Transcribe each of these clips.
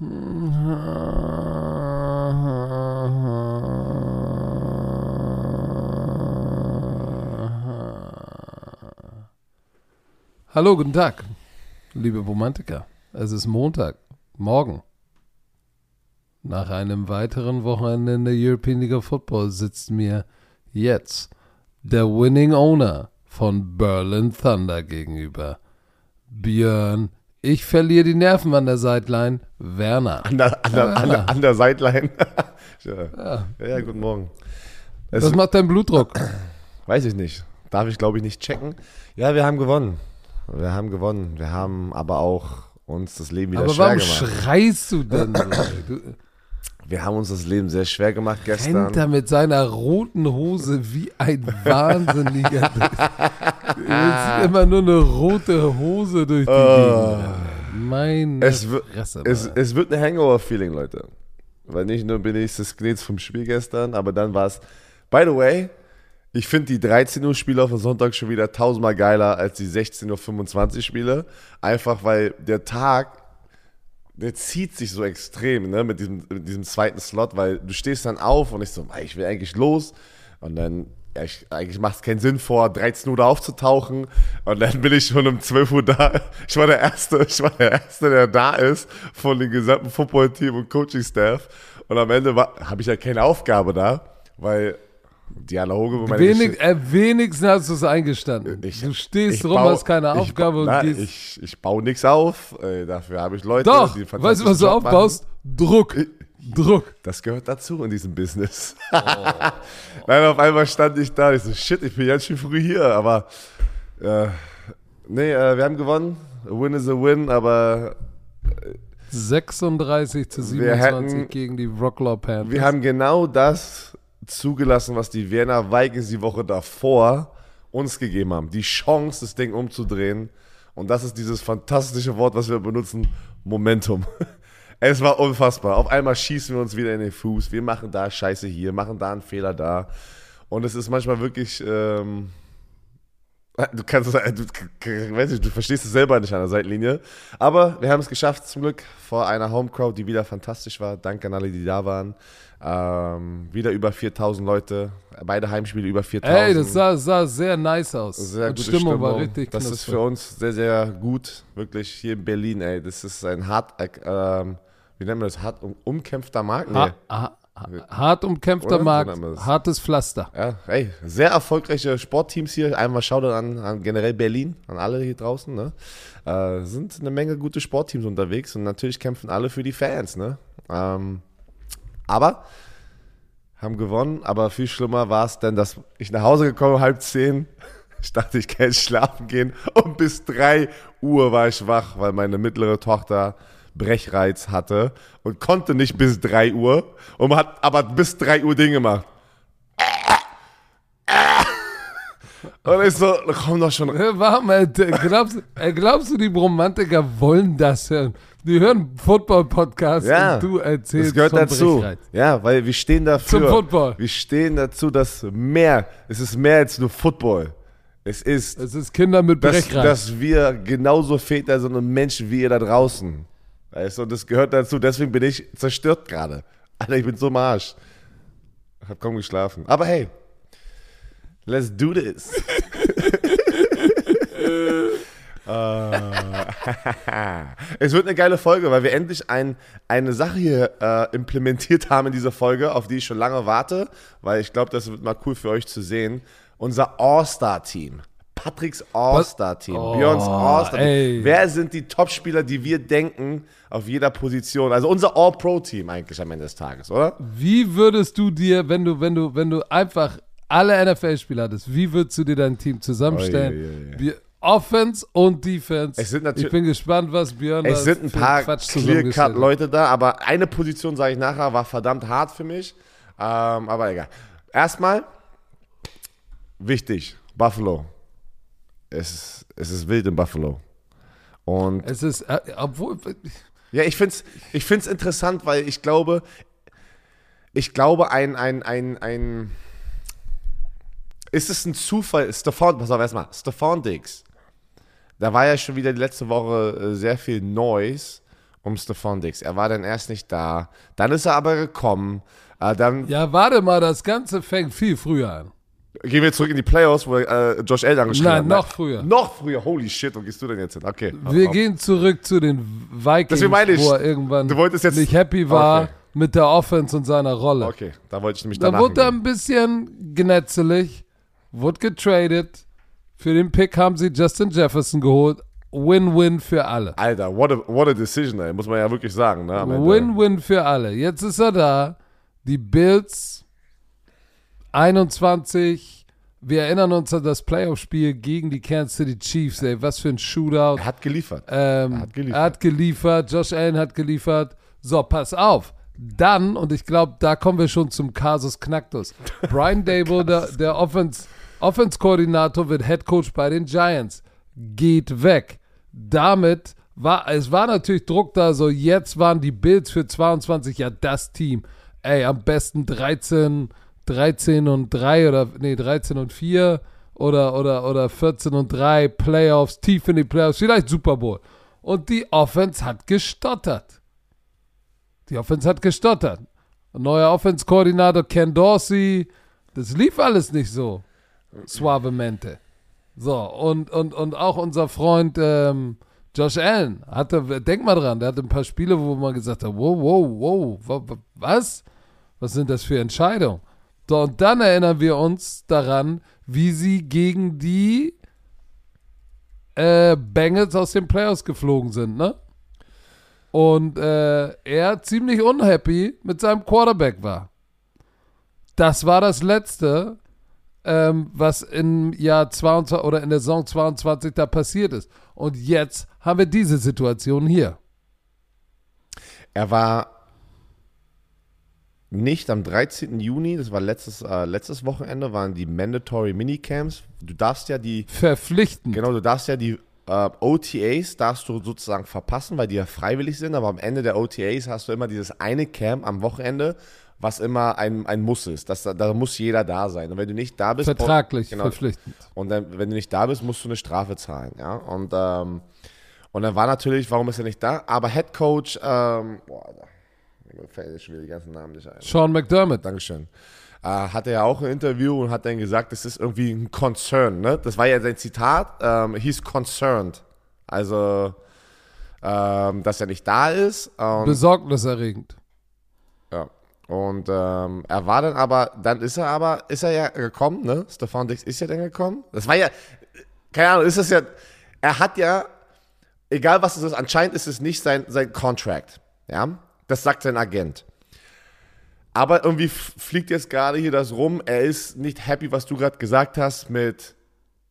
Hallo, guten Tag, liebe Romantiker. Es ist Montag, morgen. Nach einem weiteren Wochenende in der European League of Football sitzt mir jetzt der Winning Owner von Berlin Thunder gegenüber. Björn, ich verliere die Nerven an der Sideline. Werner. An der, an der, Ja, an der, an der Sideline. ja. Ja. ja, guten Morgen. Es, Was macht dein Blutdruck? weiß ich nicht. Darf ich, glaube ich, nicht checken. Ja, wir haben gewonnen. Wir haben gewonnen. Wir haben aber auch uns das Leben wieder Aber schwer warum gemacht. schreist du denn so? Wir haben uns das Leben sehr schwer gemacht gestern. rennt er mit seiner roten Hose wie ein Wahnsinniger. Willst immer nur eine rote Hose durch die Gegend. rennen. Meine Es wird- Fresse. Es, es wird ein Hangover-Feeling, Leute. Weil nicht nur bin ich das Gnetz vom Spiel gestern, aber dann war es. By the way, ich finde die 13 Uhr Spiele auf dem Sonntag schon wieder tausendmal geiler als die 16.25 Uhr Spiele. Einfach weil der Tag, der zieht sich so extrem, ne, mit diesem, mit diesem zweiten Slot, weil du stehst dann auf und ich so, ich will eigentlich los. Und dann, ja, ich, eigentlich macht es keinen Sinn, vor 13 Uhr da aufzutauchen. Und dann bin ich schon um 12 Uhr da. Ich war der Erste, ich war der Erste, der da ist von dem gesamten Football-Team und Coaching-Staff. Und am Ende habe ich ja keine Aufgabe da, weil Diana Hoge meine Wenig, äh, wenigstens hast du es eingestanden. Ich- du stehst ich rum, bau- hast keine ich Aufgabe bau- und gehst. Ich, ich baue nichts auf. Äh, dafür habe ich Leute, Doch, die weißt du, was du Job machen. aufbaust? Druck. Druck. Das gehört dazu in diesem Business. Oh. Nein, auf einmal stand ich da. Ich so, shit, ich bin ganz schön früh hier. Aber, äh, nee, äh, wir haben gewonnen. A win is a win, aber 36 zu Wir 27 hätten- gegen die Rocklaw Panthers. wir haben genau das zugelassen, was die Vienna Vikings die Woche davor uns gegeben haben. Die Chance, das Ding umzudrehen. Und das ist dieses fantastische Wort, was wir benutzen, Momentum. Es war unfassbar. Auf einmal schießen wir uns wieder in den Fuß. Wir machen da Scheiße hier, machen da einen Fehler da. Und es ist manchmal wirklich, ähm, du kannst es, du, k- weiß nicht, du verstehst es selber nicht an der Seitenlinie. Aber wir haben es geschafft, zum Glück, vor einer Homecrowd, die wieder fantastisch war. Danke an alle, die da waren. Ähm, wieder über 4000 Leute. Beide Heimspiele über 4000. Ey, das sah, sah sehr nice aus. Sehr Und gute Stimmung, war richtig Das ist knusprig. für uns sehr, sehr gut. Wirklich hier in Berlin, ey. Das ist ein hart, äh, ähm, wie nennen wir das? Hart um, umkämpfter Markt? Nee. Ha, ha, hart umkämpfter Oder? Markt, hartes Pflaster. Ja, ey, sehr erfolgreiche Sportteams hier. Einmal Shoutout an, an generell Berlin, an alle hier draußen. Ne? Äh, sind eine Menge gute Sportteams unterwegs und natürlich kämpfen alle für die Fans. Ne? Ähm, aber haben gewonnen, aber viel schlimmer war es denn, dass ich nach Hause gekommen halb zehn. Ich dachte, ich kann jetzt schlafen gehen. Und bis drei Uhr war ich wach, weil meine mittlere Tochter Brechreiz hatte und konnte nicht bis drei Uhr und hat aber bis drei Uhr Dinge gemacht. Und ich so, komm doch schon. Warte d- glaubst, äh, glaubst du, die Romantiker wollen das hören? Die hören Football-Podcast Ja, und du erzählst das gehört dazu. Brechreiz. Ja, weil wir stehen dafür. Zum Football. Wir stehen dazu, dass mehr, es ist mehr als nur Football. Es ist, Es ist Kinder mit dass, Brechreiz. dass wir genauso Väter sind und Menschen wie ihr da draußen. Weißt du, und das gehört dazu. Deswegen bin ich zerstört gerade. Alter, ich bin so im Arsch. Hab kaum geschlafen. Aber hey, let's do this. Äh, es wird eine geile Folge, weil wir endlich ein, eine Sache hier äh, implementiert haben in dieser Folge, auf die ich schon lange warte, weil ich glaube, das wird mal cool für euch zu sehen. Unser All-Star-Team. Patricks All-Star-Team. Oh, Björns All-Star-Team. ey. Wer sind die Top-Spieler, die wir denken auf jeder Position? Also unser All-Pro-Team eigentlich am Ende des Tages, oder? Wie würdest du dir, wenn du, wenn du, wenn du einfach alle NFL-Spieler hattest, wie würdest du dir dein Team zusammenstellen? Oi, oi, oi. Wir- Offense und Defense. Es sind natürlich- ich bin gespannt, was Björn Es sind ein paar. Clear-Cut-Leute da, aber eine Position, sage ich nachher, war verdammt hart für mich. Ähm, aber egal. Erstmal, wichtig, Buffalo. Es, ist- es ist wild in Buffalo. Und Es ist, äh, obwohl, ja, ich finde es ich find's interessant, weil ich glaube, ich glaube, ein, ein, ein, ein, ist es ein Zufall, Stefan, pass auf erstmal, Stefan Diggs, da war ja schon wieder die letzte Woche äh, sehr viel Noise um Stefan Dix. Er war dann erst nicht da. Dann ist er aber gekommen. Äh, dann Ja, warte mal, das Ganze fängt viel früher an. Gehen wir zurück in die Playoffs, wo äh, Josh Allen angeschrieben Nein, hat. noch früher. Noch früher. Holy shit, wo gehst du denn jetzt hin? Okay. Wir Auf- gehen zurück zu den Vikings, Deswegen meine ich, wo er irgendwann du wolltest jetzt- nicht happy war Okay. mit der Offense und seiner Rolle. Okay, da wollte ich nämlich Da danach wurde er ein bisschen genetzelig, wurde getradet. Für den Pick haben sie Justin Jefferson geholt. Win-win für alle. Alter, what a, what a decision, ey. Muss man ja wirklich sagen. Ne. Win-win für alle. Jetzt ist er da. Die Bills 21. Wir erinnern uns an das Playoff-Spiel gegen die Kansas City Chiefs. Ey, was für ein Shootout. Er hat geliefert. Ähm, Er hat geliefert. Er hat geliefert. Josh Allen hat geliefert. So, pass auf. Dann, und ich glaube, da kommen wir schon zum Kasus Knacktus. Brian Dable, der, der Offense, Offense-Koordinator, wird Head Coach bei den Giants. Geht weg. Damit war, es war natürlich Druck da, so jetzt waren die Bills für 22 ja das Team. Ey, am besten 13, 13 und 3 oder, nee, 13 und 4 oder, oder, oder 14 und 3, Playoffs, tief in die Playoffs, vielleicht Super Bowl. Und die Offense hat gestottert. Die Offense hat gestottert. Neuer Offense-Koordinator Ken Dorsey, das lief alles nicht so. Suavemente. So, und, und, und auch unser Freund ähm, Josh Allen hatte, denk mal dran, der hatte ein paar Spiele, wo man gesagt hat, wow, wow, wow, wa- wa- was? Was sind das für Entscheidungen? So, und dann erinnern wir uns daran, wie sie gegen die äh, Bengals aus den Playoffs geflogen sind, ne? Und äh, er ziemlich unhappy mit seinem Quarterback war. Das war das Letzte, ähm, was im Jahr 22 oder in der Saison 22 da passiert ist. Und jetzt haben wir diese Situation hier. Er war nicht am 13. Juni, das war letztes, äh, letztes Wochenende, waren die Mandatory Minicamps. Du darfst ja die, Verpflichtend. genau, du darfst ja die äh, OTAs, darfst du sozusagen verpassen, weil die ja freiwillig sind, aber am Ende der OTAs hast du immer dieses eine Camp am Wochenende, was immer ein, ein Muss ist. Das, da muss jeder da sein. Und wenn du nicht da bist, Vertraglich genau, verpflichtend. und dann, wenn du nicht da bist, musst du eine Strafe zahlen, ja. Und, ähm, und dann war natürlich, warum ist er nicht da? Aber Head Coach, ähm, boah, mir fällt jetzt schon wieder die ganzen Namen nicht ein. Sean McDermott. Dankeschön. Äh, hatte ja auch ein Interview und hat dann gesagt, das ist irgendwie ein Concern, ne? Das war ja sein Zitat, ähm, he's concerned. Also, ähm, dass er nicht da ist. Und, Besorgniserregend. ja. Und ähm, er war dann aber, dann ist er aber, ist er ja gekommen, ne? Stefan Dix ist ja dann gekommen. Das war ja, keine Ahnung, ist das ja, er hat ja, egal was es ist, anscheinend ist es nicht sein, sein Contract. Ja, das sagt sein Agent. Aber irgendwie fliegt jetzt gerade hier das rum, er ist nicht happy, was du gerade gesagt hast mit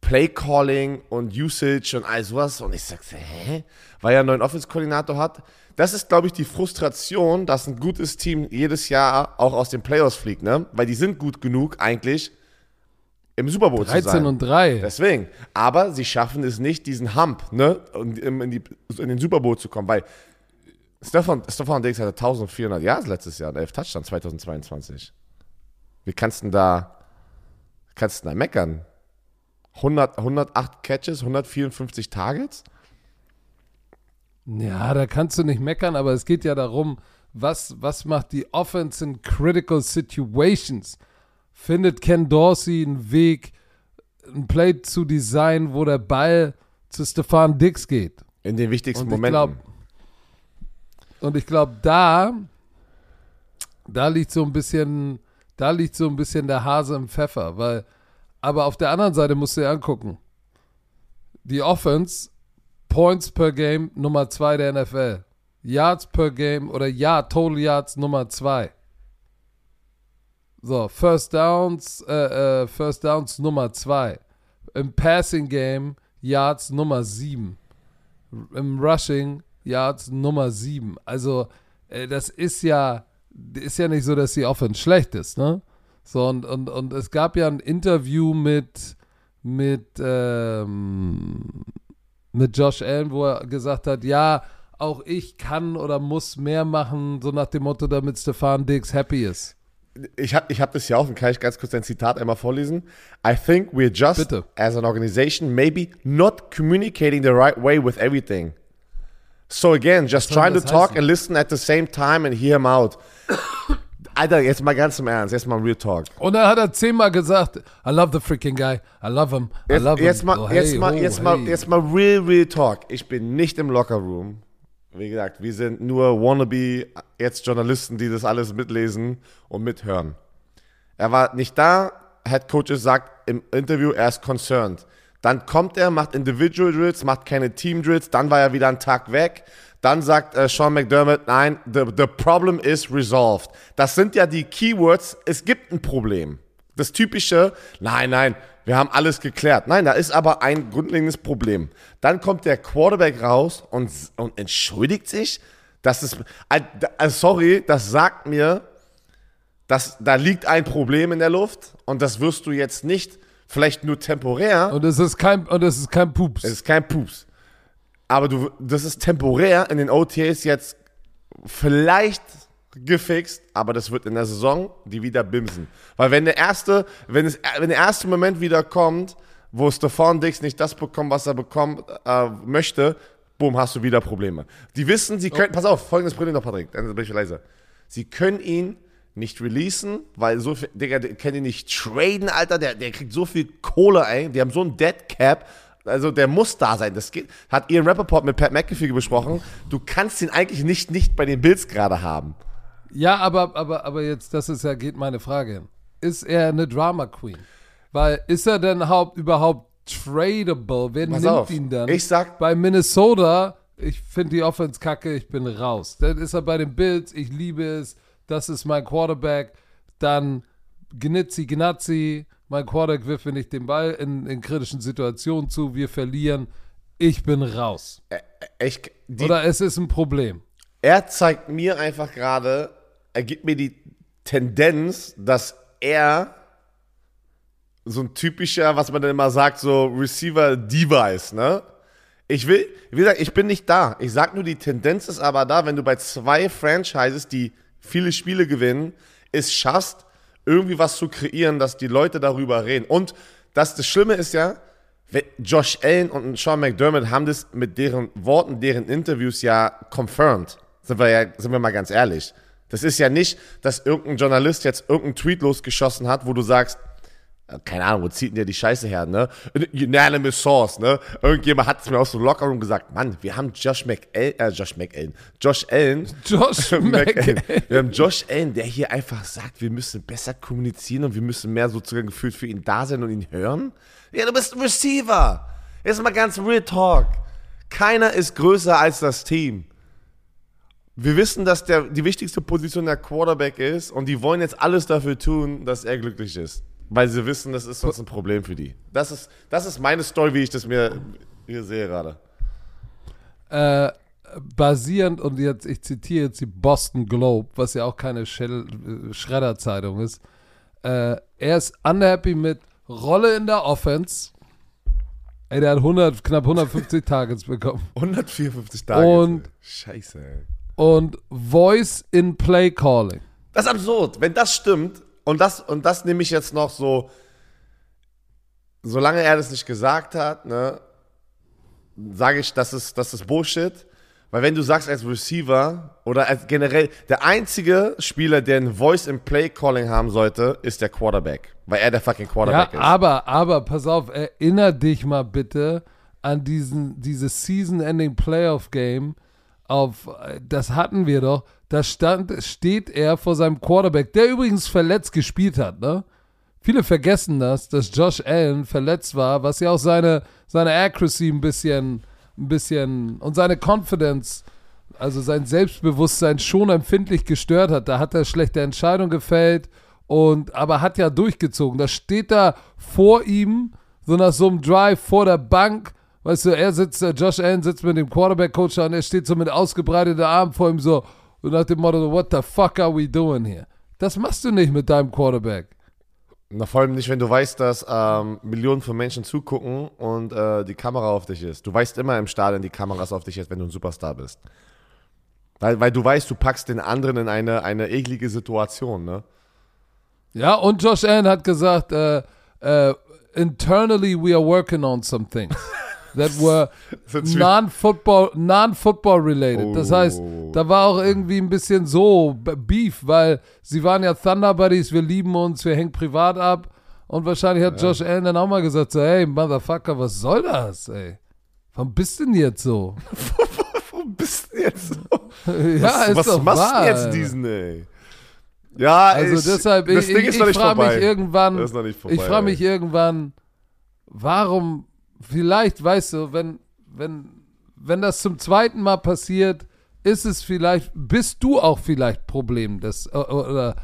Play Calling und Usage und all sowas. Und ich sag, hä? Weil er einen neuen Office-Koordinator hat. Das ist, glaube ich, die Frustration, dass ein gutes Team jedes Jahr auch aus den Playoffs fliegt, ne? Weil die sind gut genug eigentlich im Super Bowl zu 13 sein. und 3. Deswegen. Aber sie schaffen es nicht, diesen Hump, ne, in, die, in den Super Bowl zu kommen, weil Stefan, Stefan Diggs hatte 1400 Yards letztes Jahr und 11 Touchdowns 2022. Wie kannst du denn da, kannst du da meckern? 100, 108 Catches, 154 Targets? Ja, da kannst du nicht meckern, aber es geht ja darum, was, was macht die Offense in critical situations? Findet Ken Dorsey einen Weg, ein Play zu designen, wo der Ball zu Stefan Dix geht? In den wichtigsten Momenten. glaub- Und ich glaube, da, da liegt so ein bisschen, da liegt so ein bisschen der Hase im Pfeffer, weil, aber auf der anderen Seite musst du dir angucken. Die Offense, Points per Game Nummer 2 der NFL. Yards per Game oder ja, Total Yards Nummer 2. So, First Downs, äh, äh, First Downs Nummer 2. Im Passing Game Yards Nummer 7 im Rushing Yards Nummer 7. Also, äh, das ist ja, ist ja nicht so, dass die Offense schlecht ist, ne? So, und, und, und es gab ja ein Interview mit, mit, ähm, mit Josh Allen, wo er gesagt hat, ja, auch ich kann oder muss mehr machen, so nach dem Motto, damit Stefan Diggs happy ist. ich habe ich hab das ja auch, und kann ich ganz kurz ein Zitat einmal vorlesen? I think we're just, Bitte. as an organization, maybe not communicating the right way with everything. So again, just trying to talk and listen at the same time and hear him out. Alter, jetzt mal ganz im Ernst, jetzt mal Real Talk. Und dann hat er zehnmal gesagt, I love the freaking guy, I love him, I Jetzt, love jetzt him. mal, Oh, jetzt hey, mal, oh, jetzt mal, hey. jetzt mal real, real talk. Ich bin nicht im Lockerroom. Wie gesagt, wir sind nur wannabe jetzt Journalisten, die das alles mitlesen und mithören. Er war nicht da. Head Coach sagt im Interview, er ist concerned. Dann kommt er, macht Individual Drills, macht keine Team Drills. Dann war er wieder einen Tag weg. Dann sagt äh, Sean McDermott, nein, the, the problem is resolved. Das sind ja die Keywords. Es gibt ein Problem. Das typische, nein, nein, wir haben alles geklärt. Nein, da ist aber ein grundlegendes Problem. Dann kommt der Quarterback raus und, und entschuldigt sich. Das ist, äh, sorry, das sagt mir, dass da liegt ein Problem in der Luft und das wirst du jetzt nicht, vielleicht nur temporär, Und es ist kein, und es ist kein Pups. es ist kein Pups. Aber du, das ist temporär in den OTAs jetzt vielleicht gefixt, aber das wird in der Saison die wieder bimsen. Weil wenn der erste, wenn, es, wenn der erste Moment wieder kommt, wo Stefan Dix nicht das bekommt, was er bekommen äh, möchte, boom, hast du wieder Probleme. Die wissen, sie können, pass auf, folgendes Problem noch, Patrick, dann bin ich leiser. Sie können ihn nicht releasen, weil so viel, Digga, der kann ihn nicht traden, Alter, der, der kriegt so viel Kohle ein, die haben so ein Dead Cap, also der muss da sein. Das geht, hat Ian Rappaport mit Pat McAfee besprochen. Du kannst ihn eigentlich nicht, nicht bei den Bills gerade haben. Ja, aber, aber, aber jetzt, das ist ja, geht meine Frage hin. Ist er eine Drama Queen? Weil, ist er denn haupt, überhaupt tradable? Wer Pass nimmt auf, ihn dann? ich sag- Bei Minnesota, ich finde die Offense kacke, ich bin raus. Dann ist er bei den Bills, ich liebe es, das ist mein Quarterback. Dann Gnitzi, Gnazzi, mein Quarterback wirft mir nicht den Ball in, in kritischen Situationen zu, wir verlieren, ich bin raus. Ich, die, Oder es ist ein Problem. er zeigt mir einfach gerade, er gibt mir die Tendenz, dass er so ein typischer, was man dann immer sagt, so Receiver-Diva ist, ne? Ich will, wie gesagt, ich bin nicht da. Ich sag nur, die Tendenz ist aber da, wenn du bei zwei Franchises, die viele Spiele gewinnen, es schaffst, irgendwie was zu kreieren, dass die Leute darüber reden. Und das, das Schlimme ist ja, Josh Allen und Sean McDermott haben das mit deren Worten, deren Interviews ja confirmed. Sind wir ja, sind wir mal ganz ehrlich. Das ist ja nicht, dass irgendein Journalist jetzt irgendeinen Tweet losgeschossen hat, wo du sagst, keine Ahnung, wo zieht denn der die Scheiße her, ne? Unanimous Source, ne? Irgendjemand hat es mir aus dem Lockerroom gesagt, Mann, wir haben Josh McAllen, äh, Josh McAllen, Josh Allen, Josh. McAllen. Wir haben Josh Allen, der hier einfach sagt, wir müssen besser kommunizieren und wir müssen mehr sozusagen gefühlt für ihn da sein und ihn hören. Ja, du bist ein Receiver. Jetzt mal ganz real talk. Keiner ist größer als das Team. Wir wissen, dass der, die wichtigste Position der Quarterback ist und die wollen jetzt alles dafür tun, dass er glücklich ist. Weil sie wissen, das ist sonst ein Problem für die. Das ist, das ist meine Story, wie ich das mir hier sehe gerade. äh, basierend, und jetzt, ich zitiere jetzt die Boston Globe, was ja auch keine äh, Schredderzeitung ist, äh, er ist unhappy mit Rolle in der Offense. Ey, der hat 100, knapp 150 Targets bekommen. 154 Tage. Und- Scheiße, ey. Und Voice in Play Calling. Das ist absurd. Wenn das stimmt, und das, und das nehme ich jetzt noch so, solange er das nicht gesagt hat, ne, sage ich, das ist, das ist Bullshit. Weil wenn du sagst als Receiver oder als generell, der einzige Spieler, der ein Voice in Play Calling haben sollte, ist der Quarterback. Weil er der fucking Ja, Quarterback ist. aber, aber, pass auf, erinner dich mal bitte an diesen, dieses Season-Ending Playoff-Game auf, äh, das hatten wir doch, da stand, steht er vor seinem Quarterback, der übrigens verletzt gespielt hat, ne? Viele vergessen das, dass Josh Allen verletzt war, was ja auch seine, seine Accuracy ein bisschen, ein bisschen und seine Confidence, also sein Selbstbewusstsein schon empfindlich gestört hat. Da hat er schlechte Entscheidungen gefällt und aber hat ja durchgezogen. Da steht da vor ihm, so nach so einem Drive vor der Bank, weißt du, er sitzt, äh, Josh Allen sitzt mit dem Quarterback-Coach und er steht so mit ausgebreiteten Armen vor ihm so und nach dem Motto, what the fuck are we doing here? Das machst du nicht mit deinem Quarterback. Na, vor allem nicht, wenn du weißt, dass ähm, Millionen von Menschen zugucken und äh, die Kamera auf dich ist. Du weißt immer im Stadion, die Kamera ist auf dich ist, wenn du ein Superstar bist. Weil, weil du weißt, du packst den anderen in eine, eine eklige Situation, ne? Ja, und Josh Allen hat gesagt, äh, äh, internally we are working on some things. that were non-football non-football related. Das heißt, Oh. da war auch irgendwie ein bisschen so Beef, weil sie waren ja Thunder Buddies, wir lieben uns, wir hängen privat ab. Und wahrscheinlich hat Josh Allen dann auch mal gesagt, so, hey, Motherfucker, was soll das, ey? Warum bist du denn jetzt so? Warum bist du jetzt so? ja, ist was doch machst wahr, du jetzt diesen, ey? Ja, Also ich, deshalb, das ich, Ding ich, ist noch ich nicht frage vorbei. mich irgendwann, Das ist noch nicht vorbei. ich frage mich irgendwann, warum, vielleicht, weißt du, wenn, wenn, wenn das zum zweiten Mal passiert, ist es vielleicht, bist du auch vielleicht Problem des, äh, oder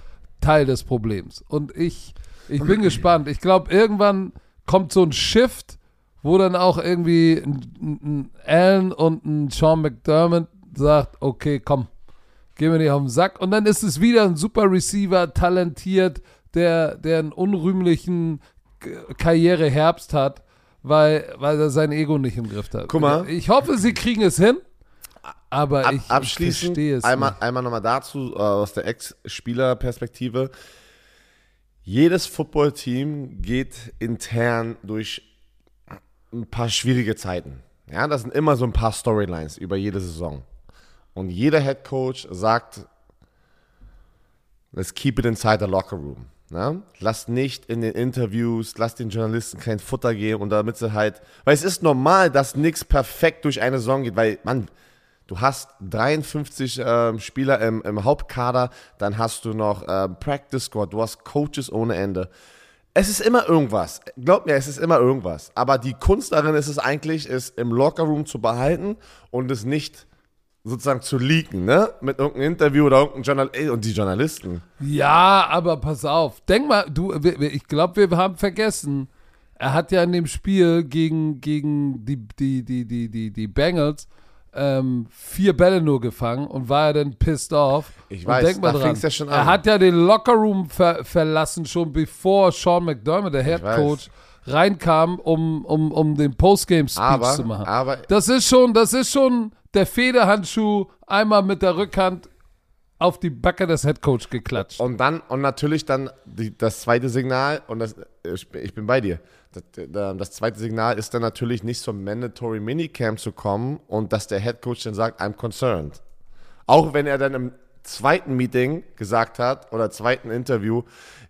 Teil des Problems. Und ich, ich bin gespannt. Ich glaube, irgendwann kommt so ein Shift, wo dann auch irgendwie ein, ein, Allen und ein Sean McDermott sagt, okay, komm, gehen wir nicht auf den Sack. Und dann ist es wieder ein super Receiver, talentiert, der, der einen unrühmlichen Karriereherbst hat, weil, weil er sein Ego nicht im Griff hat. Guck mal. Ich hoffe, sie kriegen es hin, aber Ab, ich, ich abschließend verstehe es einmal, nicht. einmal nochmal dazu äh, aus der Ex-Spieler-Perspektive. Jedes Footballteam geht intern durch ein paar schwierige Zeiten. Ja, das sind immer so ein paar Storylines über jede Saison. Und jeder Head Coach sagt, let's keep it inside the locker room. Ne? Lass nicht in den Interviews, lass den Journalisten kein Futter geben und damit sie halt, weil es ist normal, dass nichts perfekt durch eine Saison geht, weil man, du hast 53 ähm, Spieler im, im Hauptkader, dann hast du noch ähm, Practice Squad, du hast Coaches ohne Ende. Es ist immer irgendwas. Glaub mir, es ist immer irgendwas. Aber die Kunst darin ist es eigentlich, es im Lockerroom zu behalten und es nicht sozusagen zu leaken, ne? Mit irgendeinem Interview oder irgendeinem Journal ey, und die Journalisten. Ja, aber pass auf. Denk mal, du, ich glaube, wir haben vergessen, er hat ja in dem Spiel gegen, gegen die, die, die, die, die, die Bengals ähm, vier Bälle nur gefangen und war ja dann pissed off. Ich und weiß, denk mal da dran, ja schon Er an. hat ja den Lockerroom ver verlassen, schon bevor Sean McDermott, der Head. Coach, reinkam, um, um, um den Postgame-Speech zu machen. aber Das ist schon, das ist schon der Federhandschuh einmal mit der Rückhand auf die Backe des Headcoach geklatscht. Und dann, und natürlich dann die, das zweite Signal, und das, ich, bin- ich bin bei dir. Das, das zweite Signal ist dann natürlich nicht zum Mandatory Minicamp zu kommen und dass der Head Coach dann sagt, I'm concerned. Auch wenn er dann im zweiten Meeting gesagt hat oder zweiten Interview,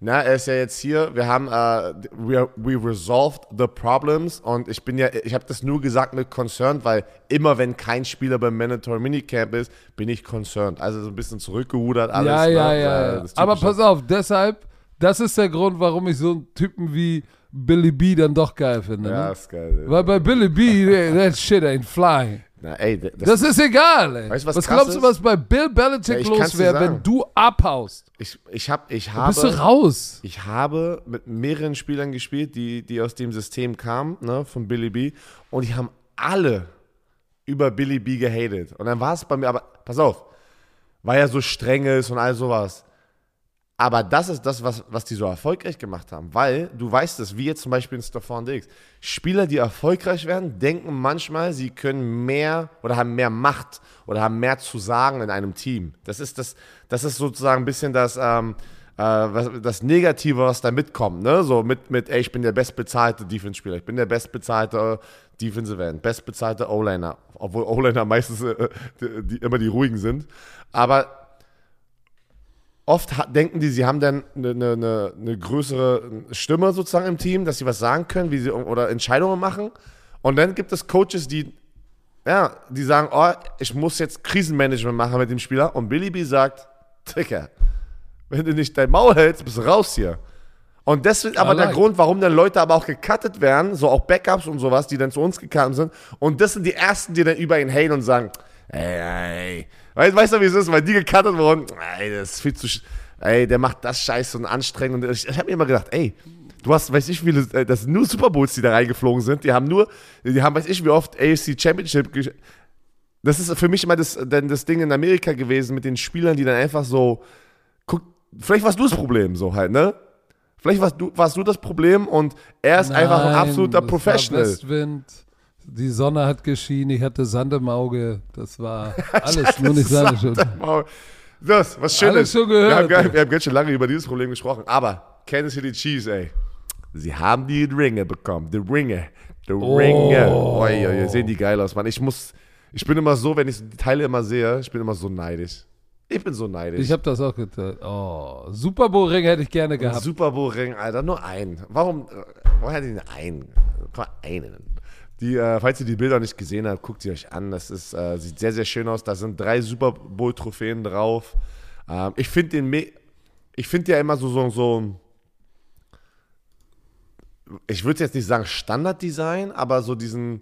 na, er ist ja jetzt hier, wir haben, äh, we, we resolved the problems und ich bin ja, ich habe das nur gesagt mit concerned, weil immer wenn kein Spieler beim Mandatory Minicamp ist, bin ich concerned. Also so ein bisschen zurückgerudert alles. ja, ja, ne? ja. Äh, ja. Aber pass auf, deshalb, das ist der Grund, warum ich so einen Typen wie Billy B dann doch geil finde. Ja, Ne? ist geil. Weil bei Billy B, that shit ain't flying. Na, ey, das, Das ist egal, ey. Weißt du, was was glaubst du, ist? was bei Bill Belichick Ja, los wäre, wenn du abhaust? ich, ich, hab, ich, Bist du habe, raus? ich habe mit mehreren Spielern gespielt, die, die aus dem System kamen, ne, von Billy B. Und die haben alle über Billy B gehatet. Und dann war es bei mir, aber pass auf, weil er so streng ist und all sowas. Aber das ist das, was, was die so erfolgreich gemacht haben. Weil, du weißt es, wie jetzt zum Beispiel in Stefan Diggs. Spieler, die erfolgreich werden, denken manchmal, sie können mehr oder haben mehr Macht oder haben mehr zu sagen in einem Team. Das ist, das, das ist sozusagen ein bisschen das, ähm, äh, was, das Negative, was da mitkommt. Ne? So mit, mit, ey, ich bin der bestbezahlte Defense-Spieler, ich bin der bestbezahlte Defensive End, bestbezahlte O-Liner. Obwohl O-Liner meistens äh, die, die, immer die ruhigen sind. Aber oft denken die, sie haben dann eine, eine, eine, eine größere Stimme sozusagen im Team, dass sie was sagen können, wie sie oder Entscheidungen machen. Und dann gibt es Coaches, die ja, die sagen, oh, ich muss jetzt Krisenmanagement machen mit dem Spieler. Und Billy B sagt, Dicker, wenn du nicht dein Maul hältst, bist du raus hier. Und das ist aber der. Grund, warum dann Leute aber auch gecuttet werden, so auch Backups und sowas, die dann zu uns gekommen sind. Und das sind die Ersten, die dann über ihn haten und sagen, ey, ey, weißt, weißt du, wie es ist, weil die gecuttet wurden, ey, das ist viel zu, ey, der macht das scheiße und anstrengend. Und ich, ich habe mir immer gedacht, ey, du hast, weiß ich, wie viele, äh, das sind nur Super Bowls, die da reingeflogen sind. Die haben nur, die haben, weiß ich, wie oft AFC Championship das ist für mich immer das, dann das Ding in Amerika gewesen mit den Spielern, die dann einfach so, guck, vielleicht warst du das Problem so halt, ne? Vielleicht warst du, warst du das Problem und er ist einfach ein Nein, absoluter das Professional. War Westwind, die Sonne hat geschienen, ich hatte Sand im Auge. Das war alles, nur nicht seine Schuld. Das, was Schönes. Alles schon gehört, Wir haben, gar- wir haben ganz schön lange über dieses Problem gesprochen, aber Kansas City Chiefs, ey. Sie haben die Ringe bekommen. Die Ringe. Die Ringe. Oh, oi, sehen die geil aus, Mann. Ich muss, ich bin immer so, wenn ich die Teile immer sehe, ich bin immer so neidisch. Ich bin so neidisch. Ich habe das auch getan. Oh, Super Bowl Ring hätte ich gerne gehabt. Super Bowl Ring, Alter, nur einen. Warum, warum hätte ich einen? Einen. Die, äh, falls ihr die Bilder nicht gesehen habt, guckt sie euch an. Das ist, äh, sieht sehr, sehr schön aus. Da sind drei Super Bowl Trophäen drauf. Ähm, ich finde den, Me ich finde ja immer so, so, so ich würde jetzt nicht sagen Standarddesign, aber so diesen,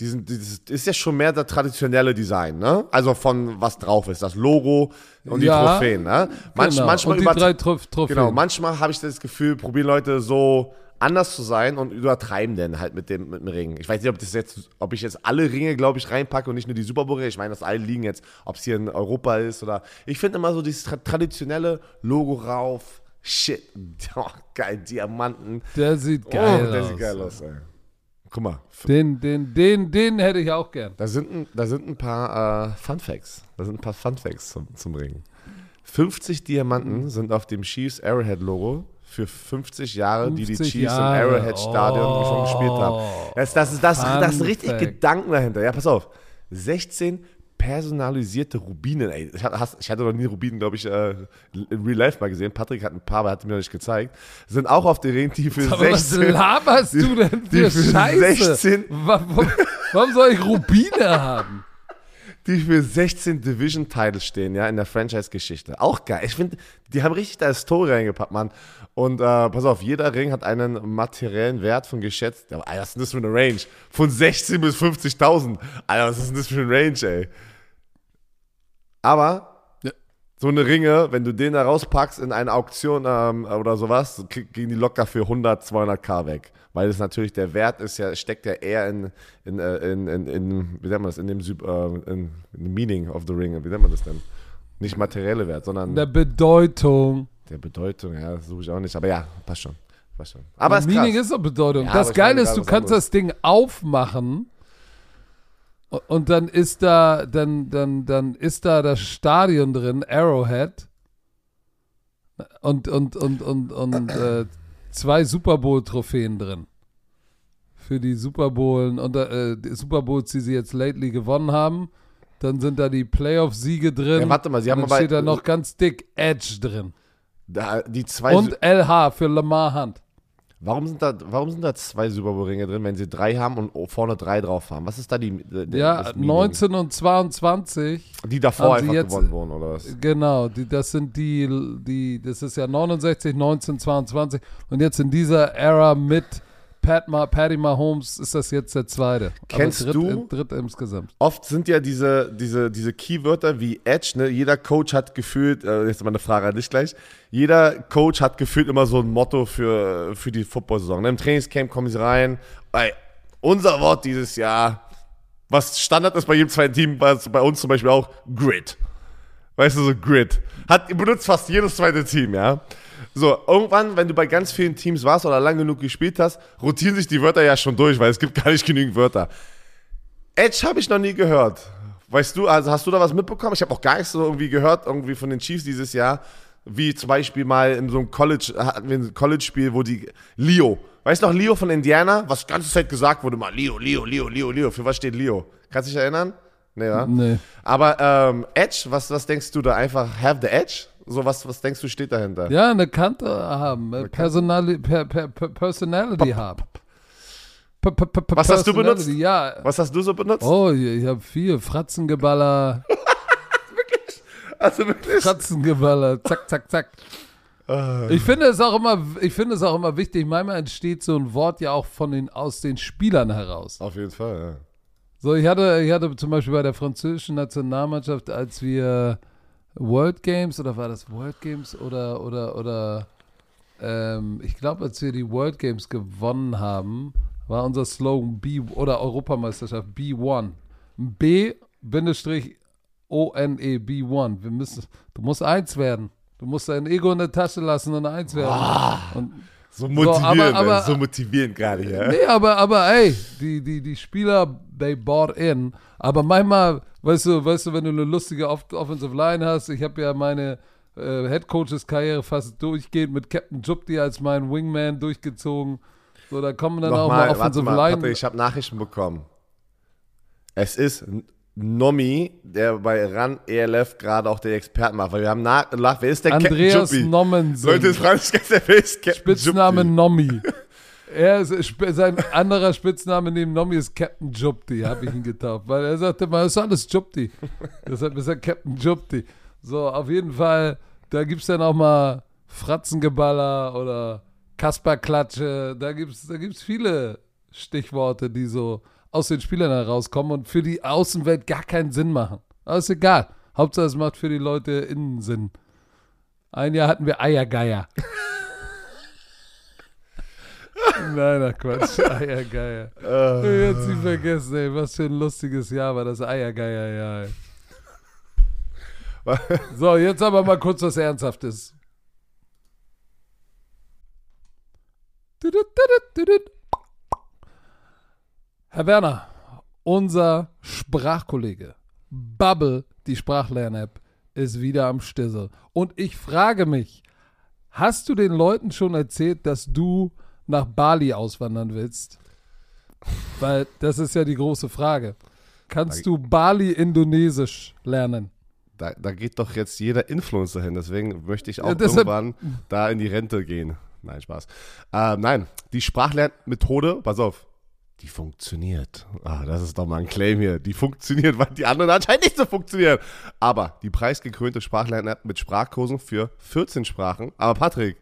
diesen, dieses ist ja schon mehr der traditionelle Design, ne? Also von was drauf ist, das Logo und Ja, die Trophäen, ne? Manch, genau. Manchmal und die drei Trophäen. Genau, manchmal habe ich das Gefühl, probieren Leute so anders zu sein und übertreiben dann halt mit dem, mit dem Ring. Ich weiß nicht, ob das jetzt, ob ich jetzt alle Ringe, glaube ich, reinpacke und nicht nur die Super Bowl. Ich meine, dass alle liegen jetzt, ob es hier in Europa ist oder. Ich finde immer so dieses tra traditionelle Logo rauf. Shit, oh, geil, Diamanten. Der sieht geil oh, der aus. sieht geil aus, ey. Guck mal, Den, den, den, den hätte ich auch gern. da sind ein, da sind ein paar äh, Fun Facts. Da sind ein paar Fun Facts zum, zum Ring. 50 Diamanten sind auf dem Chiefs Arrowhead Logo für 50 Jahre, die die 50 Chiefs Jahre. im Arrowhead Stadion schon gespielt haben. Oh. Das, das, ist, das, das sind richtig. Gedanken dahinter. Ja, pass auf. 16 personalisierte Rubinen. Ey, ich, hatte- hast- ich hatte noch nie Rubinen, glaube ich, äh, in Real Life mal gesehen. Patrick hat ein paar, aber hat mir noch nicht gezeigt. Sind auch auf der die für Aber was 16 laberst du denn die für für Scheiße? 16 Warum, warum soll ich Rubine haben? Die für 16 Division-Titles stehen, ja, in der Franchise-Geschichte. Auch geil. Ich finde, die haben richtig da Story reingepackt, Mann. Und äh, pass auf, jeder Ring hat einen materiellen Wert von geschätzt. Ja, Alter, was ist denn das für eine Range? Von 16 bis 50.000. Alter, was ist denn das für eine Range, ey? Aber. So eine Ringe, wenn du den da rauspackst in eine Auktion ähm, oder sowas, gehen die locker für 100, 200k weg. Weil es natürlich der Wert ist ja, steckt ja eher in, in, äh, in, in, in wie nennt man das, in dem äh, in, in meaning of the ring, wie nennt man das denn? Nicht materielle Wert, sondern Der Bedeutung. der Bedeutung, ja, das suche ich auch nicht. Aber ja, passt schon. Passt schon. Aber Meaning ist doch Bedeutung. Ja, das Geile ist, du kannst anderes. das Ding aufmachen und dann ist da, dann, dann, dann ist da das Stadion drin, Arrowhead. Und, und, und, und, und äh, zwei Super Bowl-Trophäen drin. Für die Super Bowlen und äh, die Super Bowls, die sie jetzt lately gewonnen haben. Dann sind da die Playoff-Siege drin. Ja, warte mal, sie haben und dann aber- steht da noch ganz dick Edge drin. Da, die zwei Und LH für Lamar Hunt. Warum sind da, warum sind da zwei Super Bowl Ringe drin, wenn sie drei haben und vorne drei drauf haben? Was ist da die, der, Ja, das Meaning? 19 und 22, Die davor einfach jetzt- gewonnen wurden, oder was? genau, die, das sind die, die, das ist ja 69, 19, 22 und jetzt in dieser Ära mit Pat Ma, Patty Mahomes ist das jetzt der zweite. Kennst dritt, du- Dritt insgesamt. Oft sind ja diese, diese, diese Keywörter wie Edge, ne? Jeder Coach hat gefühlt, äh, jetzt mal eine Frage an dich gleich, jeder Coach hat gefühlt immer so ein Motto für, für die Football-Saison. Ne? Im Trainingscamp kommen sie rein, ey, unser Wort dieses Jahr, was Standard ist bei jedem zweiten Team, bei, bei uns zum Beispiel auch, Grit. Weißt du, so Grit. Hat, benutzt fast jedes zweite Team, ja. So, irgendwann, wenn du bei ganz vielen Teams warst oder lang genug gespielt hast, rotieren sich die Wörter ja schon durch, weil es gibt gar nicht genügend Wörter. Edge habe ich noch nie gehört. Weißt du, also hast du da was mitbekommen? Ich habe auch gar nichts so irgendwie gehört, irgendwie von den Chiefs dieses Jahr. Wie zum Beispiel mal in so einem College, hatten wir ein College-Spiel, wo die Leo, weißt du noch Leo von Indiana? Was die ganze Zeit gesagt wurde, mal Leo, Leo, Leo, Leo, Leo. Für was steht Leo? Kannst du dich erinnern? Nee, ja? Nee. Aber ähm, Edge, was, was denkst du da? Einfach have the edge? So, was, was denkst du steht dahinter? Ja, eine Kante haben, äh, Personali per, per, per, Personality haben. Was hast du benutzt? Ja. Was hast du so benutzt? Oh, ich habe viel Fratzengeballer, Also wirklich? Fratzengeballer, zack, zack, zack. Ah. Ich finde es auch immer, ich finde es auch immer wichtig. Manchmal entsteht so ein Wort ja auch von den aus den Spielern heraus. Auf jeden Fall, ja. So, ich hatte, ich hatte zum Beispiel bei der französischen Nationalmannschaft, als wir World Games oder war das World Games oder oder oder ähm, ich glaube, als wir die World Games gewonnen haben, war unser Slogan B oder Europameisterschaft B1. B Bindestrich O N E B1. Wir müssen, du musst eins werden. Du musst dein Ego in der Tasche lassen und eins werden. Und So motivierend, aber- aber- ey, so motivierend gerade hier. Nee, aber, aber ey, die, die, die Spieler, they bought in. Aber manchmal, weißt du, weißt du, wenn du eine lustige Off Offensive Line hast, ich habe ja meine, äh, Headcoaches-Karriere fast durchgehend mit Captain Jupti als mein Wingman durchgezogen. So, da kommen dann auch Nochmal, mal warte Offensive mal, Line. Patrick, ich habe Nachrichten bekommen. Es ist Nomi, der bei RAN ELF gerade auch den Experten macht. Weil wir haben nach, wer ist der Andreas Captain Juppi? Leute, das frage ich ganz wer ist Captain Spitzname Juppi? Nommi. Er ist, sp- sein anderer Spitzname neben Nommi ist Captain Jupti, habe ich ihn getauft. Weil er sagte mal, das ist alles Jupti. Deshalb ist er Captain Jupti. So, auf jeden Fall, da gibt es dann auch mal Fratzengeballer oder Kasperklatsche. Da gibt es da gibt's viele Stichworte, die so aus den Spielern herauskommen und für die Außenwelt gar keinen Sinn machen. Aber ist egal. Hauptsache, es macht für die Leute innen Sinn. Ein Jahr hatten wir Eiergeier. Nein, ach Quatsch. Eiergeier. Äh, Ich hab's nie vergessen, ey. Was für ein lustiges Jahr war das Eiergeier-Jahr, ey. So, jetzt aber mal kurz was Ernsthaftes. Herr Werner, unser Sprachkollege Bubble, die Sprachlern-App, ist wieder am Stissel. Und ich frage mich, hast du den Leuten schon erzählt, dass du nach Bali auswandern willst? Weil das ist ja die große Frage. Kannst du Bali-Indonesisch lernen? Da, da geht doch jetzt jeder Influencer hin, deswegen möchte ich auch Ja, irgendwann da in die Rente gehen. Nein, Spaß. Ähm, nein, die Sprachlernmethode, pass auf, die funktioniert. Ah, das ist doch mal ein Claim hier. Die funktioniert, weil die anderen anscheinend nicht so funktionieren. Aber die preisgekrönte Sprachlern-App mit Sprachkursen für 14 Sprachen. Aber Patrick,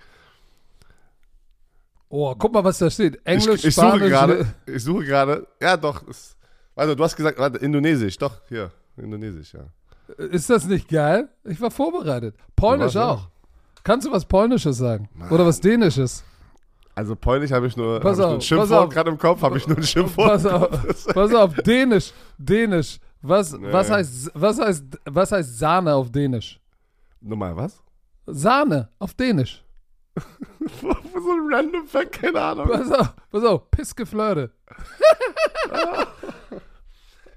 Oh, guck mal, was da steht. Englisch, ich, ich suche Spanisch. gerade, ich suche gerade, ja doch, ist, also du hast gesagt, warte, Indonesisch, doch, hier, Indonesisch, ja. Ist das nicht geil? Ich war vorbereitet. Polnisch auch. Kannst du was Polnisches sagen? Oder was Dänisches? Also Polnisch habe ich nur, Pass hab ich nur auf, ein Schimpfwort auf. gerade im Kopf, habe ich nur ein Schimpfwort. Pass auf, pass auf, Dänisch, Dänisch. Was, was, Nee. heißt, was, heißt, was heißt Sahne auf Dänisch? Nochmal, was? Sahne auf Dänisch. So ein random Fact, keine Ahnung. Pass auf, pass auf, Pissgeflirte.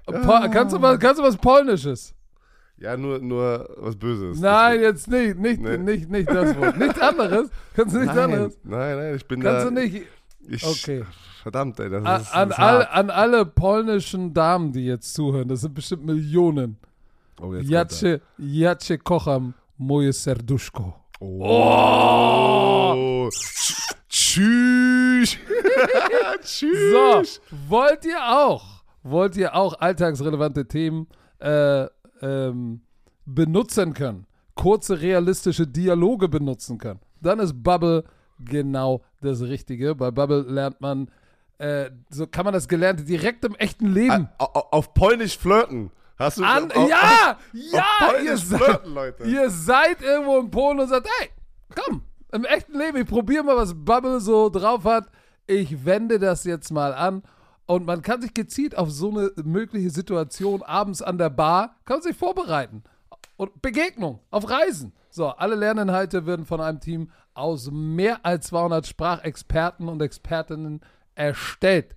Po kannst, du was, kannst du was Polnisches? Ja, nur, nur was Böses. Nein, jetzt nicht, nicht, Nee. nicht, nicht das Wort. Nichts anderes. Kannst du nichts nein, anderes? nein, nein, ich bin Kannst da. du nicht. Ich, Okay. Verdammt, ey, das An, ist, an, all, an alle polnischen Damen, die jetzt zuhören, das sind bestimmt Millionen. Oh, Jacie, Jacie kocham moje serduszko. Er. Oh. Tschüss. Tschüss. So, wollt ihr auch, wollt ihr auch alltagsrelevante Themen äh, ähm, benutzen können, kurze realistische Dialoge benutzen können, dann ist Bubble genau das Richtige. Bei Bubble lernt man, äh, so kann man das Gelernte direkt im echten Leben. Au- Auf Polnisch flirten. Hast du An, auf, ja, auf ja, ihr Polnisch seid, flirten, Leute. ihr seid irgendwo in Polen und sagt, hey, komm, im echten Leben, ich probiere mal, was Bubble so drauf hat. Ich wende das jetzt mal an. Und man kann sich gezielt auf so eine mögliche Situation abends an der Bar, kann sich vorbereiten. Und Begegnung auf Reisen. So, alle Lerninhalte werden von einem Team aus mehr als 200 Sprachexperten und Expertinnen erstellt.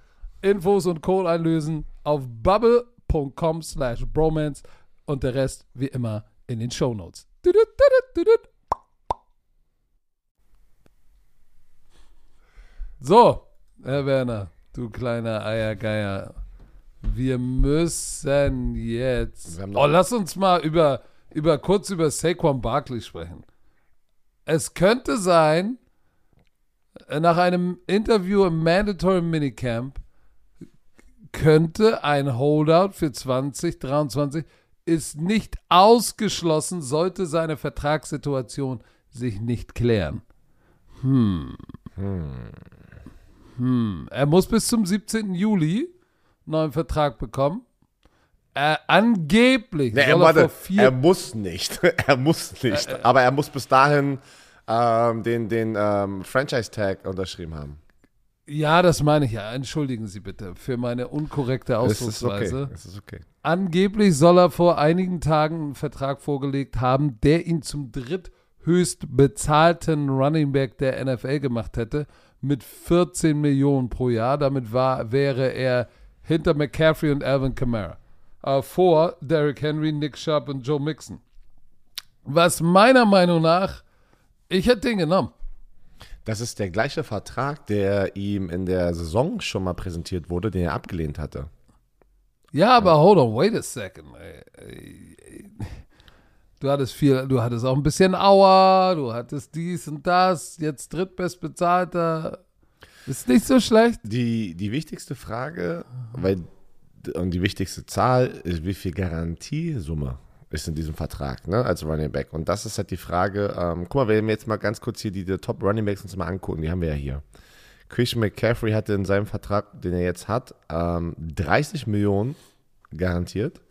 Infos und Code einlösen auf bubble.com slash bromance und der Rest wie immer in den Shownotes. So, Herr Werner, du kleiner Eiergeier. Wir müssen jetzt. Wir Oh, lass uns mal über, über kurz über Saquon Barkley sprechen. Es könnte sein, nach einem Interview im Mandatory Minicamp könnte ein Holdout für 2023 ist nicht ausgeschlossen, sollte seine Vertragssituation sich nicht klären. Hm. Hm. Er muss bis zum 17. Juli einen neuen Vertrag bekommen. Äh, angeblich Nee, er, er warte, vier er muss nicht. er muss nicht. Äh, Aber er muss bis dahin ähm, den, den ähm, Franchise-Tag unterschrieben haben. Ja, das meine ich ja. Entschuldigen Sie bitte für meine unkorrekte Es ist okay. Ausdrucksweise. Es ist okay. Angeblich soll er vor einigen Tagen einen Vertrag vorgelegt haben, der ihn zum dritthöchst bezahlten Running Back der NFL gemacht hätte, mit 14 Millionen pro Jahr. Damit war, wäre er hinter McCaffrey und Alvin Kamara. Äh, vor Derrick Henry, Nick Sharp und Joe Mixon. Was meiner Meinung nach, ich hätte den genommen. Das ist der gleiche Vertrag, der ihm in der Saison schon mal präsentiert wurde, den er abgelehnt hatte. Ja, aber hold on, wait a second. Du hattest viel, du hattest auch ein bisschen Auer, du hattest dies und das, jetzt drittbestbezahlter. Ist nicht so schlecht. Die, die wichtigste Frage, weil, und die wichtigste Zahl ist, wie viel Garantiesumme ist in diesem Vertrag, ne, als Running Back. Und das ist halt die Frage, ähm, guck mal, wenn wir jetzt mal ganz kurz hier die, die Top Running Backs uns mal angucken, die haben wir ja hier. Christian McCaffrey hatte in seinem Vertrag, den er jetzt hat, ähm, 30 Millionen garantiert.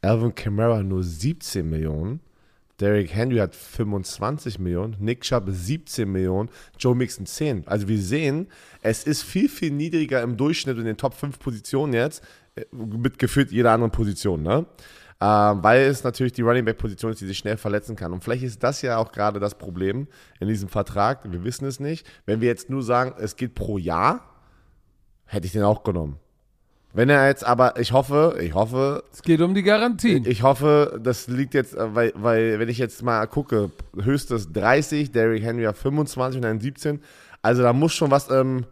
Alvin Kamara nur 17 Millionen. Derrick Henry hat 25 Millionen, Nick Chubb 17 Millionen, Joe Mixon 10. Also wir sehen, es ist viel, viel niedriger im Durchschnitt in den Top 5 Positionen jetzt, äh, mit gefühlt jeder anderen Position, ne? Ähm, weil es natürlich die Running Back Position ist, die sich schnell verletzen kann. Und vielleicht ist das ja auch gerade das Problem in diesem Vertrag. Wir wissen es nicht. Wenn wir jetzt nur sagen, es geht pro Jahr, hätte ich den auch genommen. Wenn er jetzt aber, ich hoffe, ich hoffe, Es geht um die Garantien. ich hoffe, das liegt jetzt, äh, weil, weil wenn ich jetzt mal gucke, höchstes 30, Derrick Henry hat 25 und dann 17. Also da muss schon was, ähm,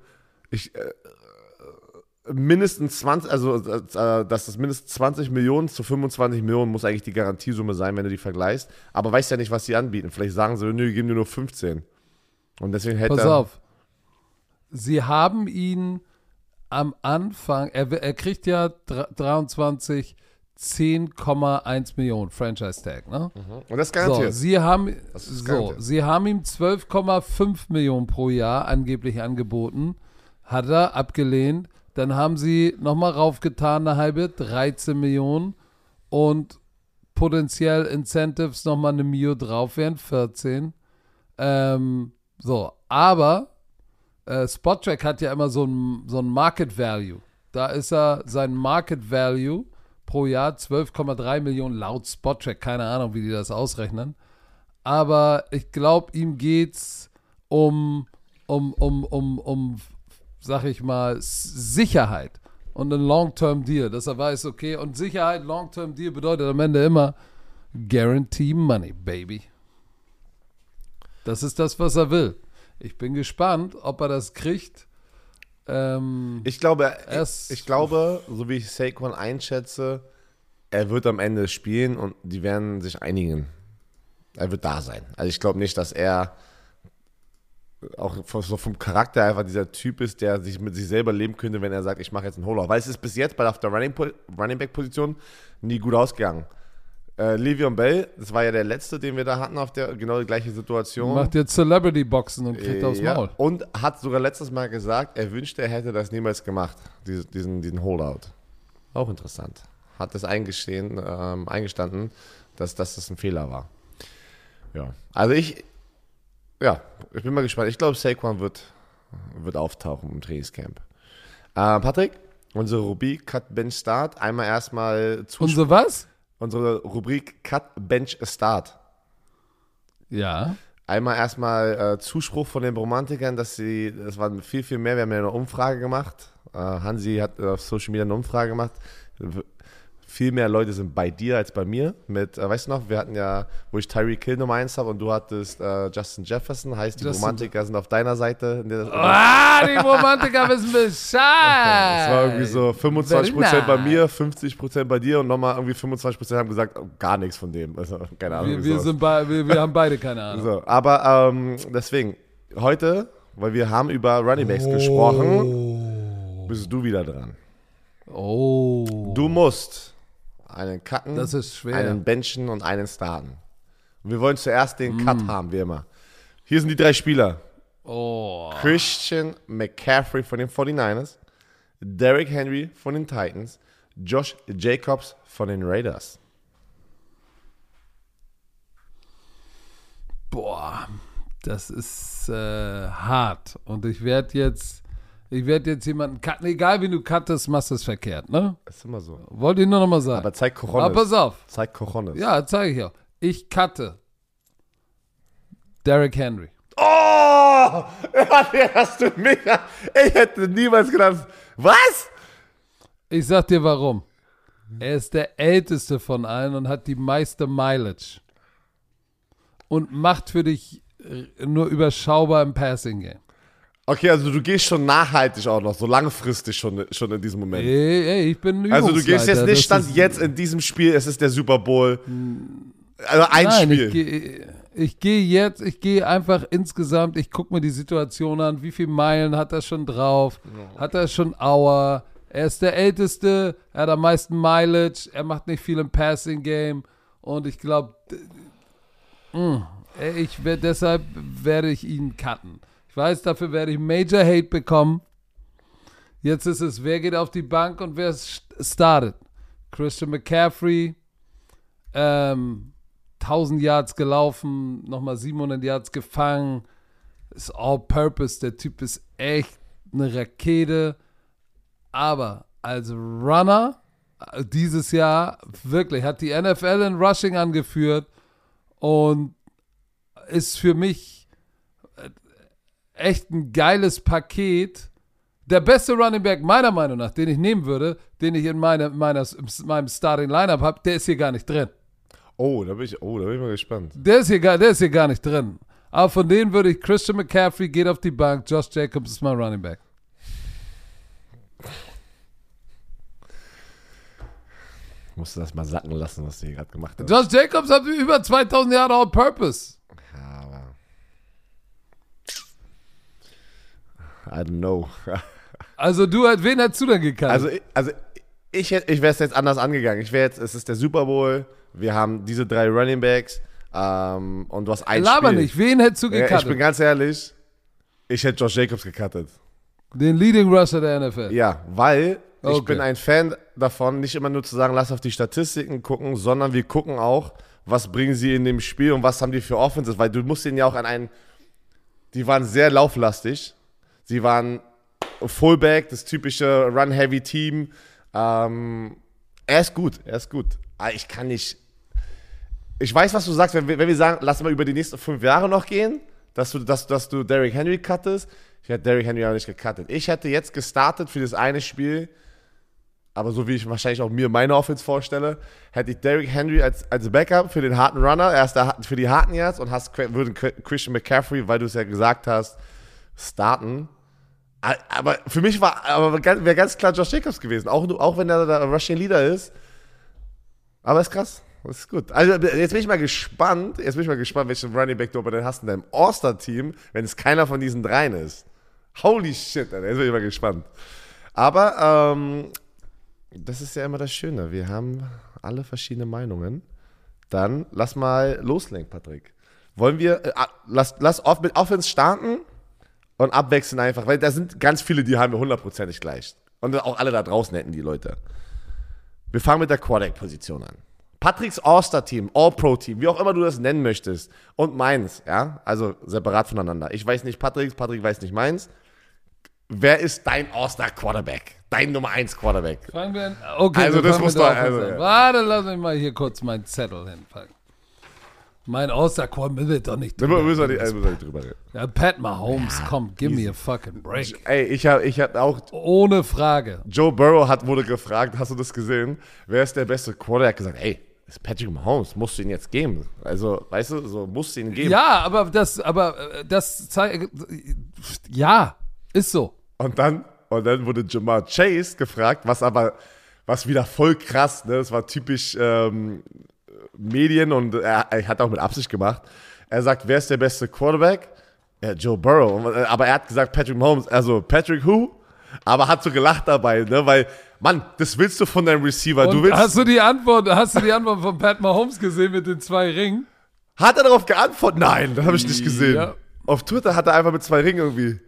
ich, äh, mindestens 20, also äh, dass das mindestens 20 Millionen zu 25 Millionen muss eigentlich die Garantiesumme sein, wenn du die vergleichst. Aber weißt ja nicht, was sie anbieten. Vielleicht sagen sie, nö, wir geben dir nur 15. Und deswegen hätte Pass auf. Sie haben ihn am Anfang, er, er kriegt ja dr- 23 10,1 Millionen Franchise Tag, ne? und das ist So, garantiert. sie haben, so, garantiert. sie haben ihm 12,5 Millionen pro Jahr angeblich angeboten. Hat er abgelehnt. Dann haben sie nochmal raufgetan, eine halbe, 13 Millionen. Und potenziell Incentives nochmal eine Mio drauf wären, 14. Ähm, so, aber äh, Spottrack hat ja immer so ein, so ein Market Value. Da ist er, sein Market Value pro Jahr 12,3 Millionen laut Spottrack. Keine Ahnung, wie die das ausrechnen. Aber ich glaube, ihm geht's um, um, um, um, um, sag ich mal, Sicherheit und ein Long-Term-Deal, dass er weiß, okay, und Sicherheit, Long-Term-Deal bedeutet am Ende immer Guarantee Money, Baby. Das ist das, was er will. Ich bin gespannt, ob er das kriegt. Ähm, Ich glaube, Es- ich glaube, so wie ich Saquon einschätze, er wird am Ende spielen und die werden sich einigen. Er wird da sein. Also ich glaube nicht, dass er auch so vom Charakter einfach dieser Typ ist, der sich mit sich selber leben könnte, wenn er sagt, ich mache jetzt einen Hollow. Weil es ist bis jetzt bei auf der Running, Running Back Position nie gut ausgegangen. Äh, Le'Veon Bell, das war ja der letzte, den wir da hatten auf der genau die gleiche Situation. macht jetzt Celebrity-Boxen und kriegt aufs Ja, Maul. Und hat sogar letztes Mal gesagt, er wünschte, er hätte das niemals gemacht, diese, diesen, diesen Holdout. Auch interessant. Hat das eingestehen, ähm, eingestanden, dass, dass das ein Fehler war. Ja, also ich, ja, ich bin mal gespannt. Ich glaube, Saquon wird, wird auftauchen im Trainingscamp. Äh, Patrick, unsere Rubrik Cut Bench Start. Einmal erstmal Zuspruch. Und so was? unsere Rubrik Cut Bench Start. Ja. Einmal erstmal äh, Zuspruch von den Romantikern, dass sie, das waren viel, viel mehr, wir haben ja eine Umfrage gemacht Äh, Hansi hat auf Social Media eine Umfrage gemacht. Viel mehr Leute sind bei dir als bei mir. Mit, äh, weißt du noch, wir hatten ja, wo ich Tyreek Hill Nummer 1 habe und du hattest äh, Justin Jefferson, heißt die Justin- Romantiker sind auf deiner Seite. Ah, die Romantiker wissen Bescheid. Es war irgendwie so 25% Very bei mir, 50% bei dir und nochmal irgendwie 25% haben gesagt, oh, gar nichts von dem. Also, keine Ahnung. Wir, wir, sind bei, wir, wir haben beide keine Ahnung. so, aber ähm, deswegen, heute, weil wir haben über Running Backs gesprochen, bist du wieder dran. Oh. Du musst einen cutten, Das ist schwer. einen benchen und einen starten. Und wir wollen zuerst den Mm. Cut haben, wie immer. Hier sind die drei Spieler. Oh. Christian McCaffrey von den 49ers, Derrick Henry von den Titans, Josh Jacobs von den Raiders. Boah, das ist äh, hart. Und ich werde jetzt, ich werde jetzt jemanden cutten. Egal wie du cuttest, machst du es verkehrt, ne? Ist immer so. Wollte ich nur noch mal sagen. Aber zeig Aber Cojones. pass auf. Zeig Cojones. Ja, zeige ich auch. Ich cutte Derrick Henry. Oh! Ja, hast du mega. Ich hätte niemals gedacht. Was? Ich sag dir warum. Er ist der älteste von allen und hat die meiste Mileage. Und macht für dich äh, nur überschaubar im Passing Game. Okay, also du gehst schon nachhaltig auch noch, so langfristig schon, schon in diesem Moment. Ey, ey, ich bin ein Also du gehst jetzt Übungsleiter, nicht stand jetzt in diesem Spiel, es ist der Super Bowl. Also ein Nein, Spiel. ich gehe ich geh jetzt, ich gehe einfach insgesamt, ich gucke mir die Situation an, wie viele Meilen hat er schon drauf, hat er schon Hour, er ist der Älteste, er hat am meisten Mileage, er macht nicht viel im Passing Game und ich glaube, ich werd, deshalb werde ich ihn cutten. Ich weiß, dafür werde ich Major Hate bekommen. Jetzt ist es, wer geht auf die Bank und wer st- startet? Christian McCaffrey, ähm, 1000 Yards gelaufen, nochmal 700 Yards gefangen. Ist all-purpose. Der Typ ist echt eine Rakete. Aber als Runner äh, dieses Jahr wirklich hat die NFL in Rushing angeführt und ist für mich echt ein geiles Paket. Der beste Running Back meiner Meinung nach, den ich nehmen würde, den ich in meine, meiner, in meinem Starting Lineup habe, der ist hier gar nicht drin. Oh, da bin ich, oh, da bin ich mal gespannt. Der ist, hier gar, der ist hier gar nicht drin. Aber von denen würde ich Christian McCaffrey geht auf die Bank, Josh Jacobs ist mein Running Back. Ich musste das mal sacken lassen, was du hier gerade gemacht hast. Josh Jacobs hat über 2000 Jahre All-Purpose. Ja, aber. I don't know. Also du, wen hättest du denn gekannt? Also, ich- also ich, ich wäre es jetzt anders angegangen. Ich wäre jetzt, es ist der Super Bowl, wir haben diese drei Running Backs ähm, und du hast ein Laber Spiel. nicht, wen hättest du gekannt? ich bin ganz ehrlich, ich hätte Josh Jacobs gecuttet. Den Leading Rusher der NFL. Ja, weil ich Okay. bin ein Fan davon, nicht immer nur zu sagen, lass auf die Statistiken gucken, sondern wir gucken auch, was bringen sie in dem Spiel und was haben die für Offenses, weil du musst ihnen ja auch an einen, die waren sehr lauflastig, sie waren Fullback, das typische Run-Heavy-Team, ähm, er ist gut, er ist gut. Aber ich kann nicht, ich weiß, was du sagst, wenn wir, wenn wir sagen, lass mal über die nächsten fünf Jahre noch gehen, dass du, dass, dass du Derrick Henry cuttest. Ich hätte Derrick Henry auch nicht gecuttet. Ich hätte jetzt gestartet für das eine Spiel, aber so wie ich wahrscheinlich auch mir meine Offense vorstelle, hätte ich Derrick Henry als, als Backup für den harten Runner, er ist der, für die harten Yards und hast würden Christian McCaffrey, weil du es ja gesagt hast, starten. Aber für mich war aber wäre ganz klar Josh Jacobs gewesen, auch, auch wenn er der Rushing Leader ist. Aber ist krass. Das ist gut. Also jetzt bin ich mal gespannt, jetzt bin ich mal gespannt, welchen Running Back du aber dann hast in deinem All-Star-Team, wenn es keiner von diesen dreien ist. Holy shit, Alter, jetzt bin ich mal gespannt. Aber ähm, das ist ja immer das Schöne. Wir haben alle verschiedene Meinungen. Dann lass mal loslegen, Patrick. Wollen wir, äh, lass, lass off, mit Offense starten und abwechseln einfach, weil da sind ganz viele, die haben wir hundertprozentig gleich. Und auch alle da draußen hätten die Leute. Wir fangen mit der Quarterback-Position an. Patricks All-Star-Team, All-Pro-Team, wie auch immer du das nennen möchtest. Und meins, ja, also separat voneinander. Ich weiß nicht Patricks, Patrick weiß nicht meins. Wer ist dein All-Star-Quarterback? Dein Nummer 1 Quarterback? Fangen wir an. Okay, Also das muss doch- also, ja. Warte, lass mich mal hier kurz meinen Zettel hinpacken. Mein All-Star-Quad will doch nicht drüber müssen wir nicht, reden. äh, müssen wir nicht drüber reden. Ja, Pat Mahomes, komm, give me a fucking break. Ey, ich habe ich hab auch Ohne Frage. Joe Burrow hat, wurde gefragt, hast du das gesehen? Wer ist der beste Quarterback? Er hat gesagt, ey, das ist Patrick Mahomes, musst du ihn jetzt geben. Also, weißt du, so musst du ihn geben. Ja, aber das, aber äh, das zeigt, ja, ist so. Und dann, und dann wurde Jamar Chase gefragt, was aber, was wieder voll krass, ne? Das war typisch ähm, Medien und er, er hat auch mit Absicht gemacht. Er sagt, wer ist der beste Quarterback? Ja, Joe Burrow. Äh, Aber er hat gesagt Patrick Mahomes, also Patrick who? Aber hat so gelacht dabei, ne? Weil, Mann, das willst du von deinem Receiver. Und du willst, hast du die Antwort, hast du die Antwort von Pat Mahomes gesehen mit den zwei Ringen? Hat er darauf geantwortet? Nein, das habe ich nicht gesehen. Ja. Auf Twitter hat er einfach mit zwei Ringen irgendwie.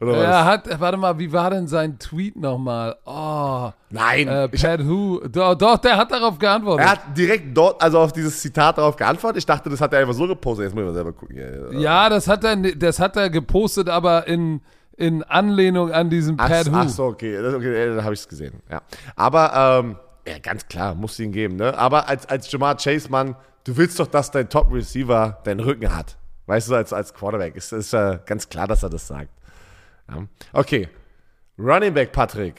Oder was? Er hat, warte mal, wie war denn sein Tweet nochmal? Oh, Nein. äh, ich, Pat Who? Doch, doch, der hat darauf geantwortet. er hat direkt dort, also auf dieses Zitat darauf geantwortet. Ich dachte, das hat er einfach so gepostet. Jetzt muss ich mal selber gucken. Ja, ja. Das hat er, das hat er gepostet, aber in, in Anlehnung an diesen Ach, Pat Who. ach so, okay. Das, okay dann habe ich es gesehen. Ja. Aber, ähm, ja, ganz klar, musst du ihn geben. Ne? Aber als, als Jamar Chase, Mann, du willst doch, dass dein Top-Receiver deinen Rücken hat. Weißt du, als, als Quarterback. Ist, ist äh, ganz klar, dass er das sagt. Ja. Okay. Running Back, Patrick.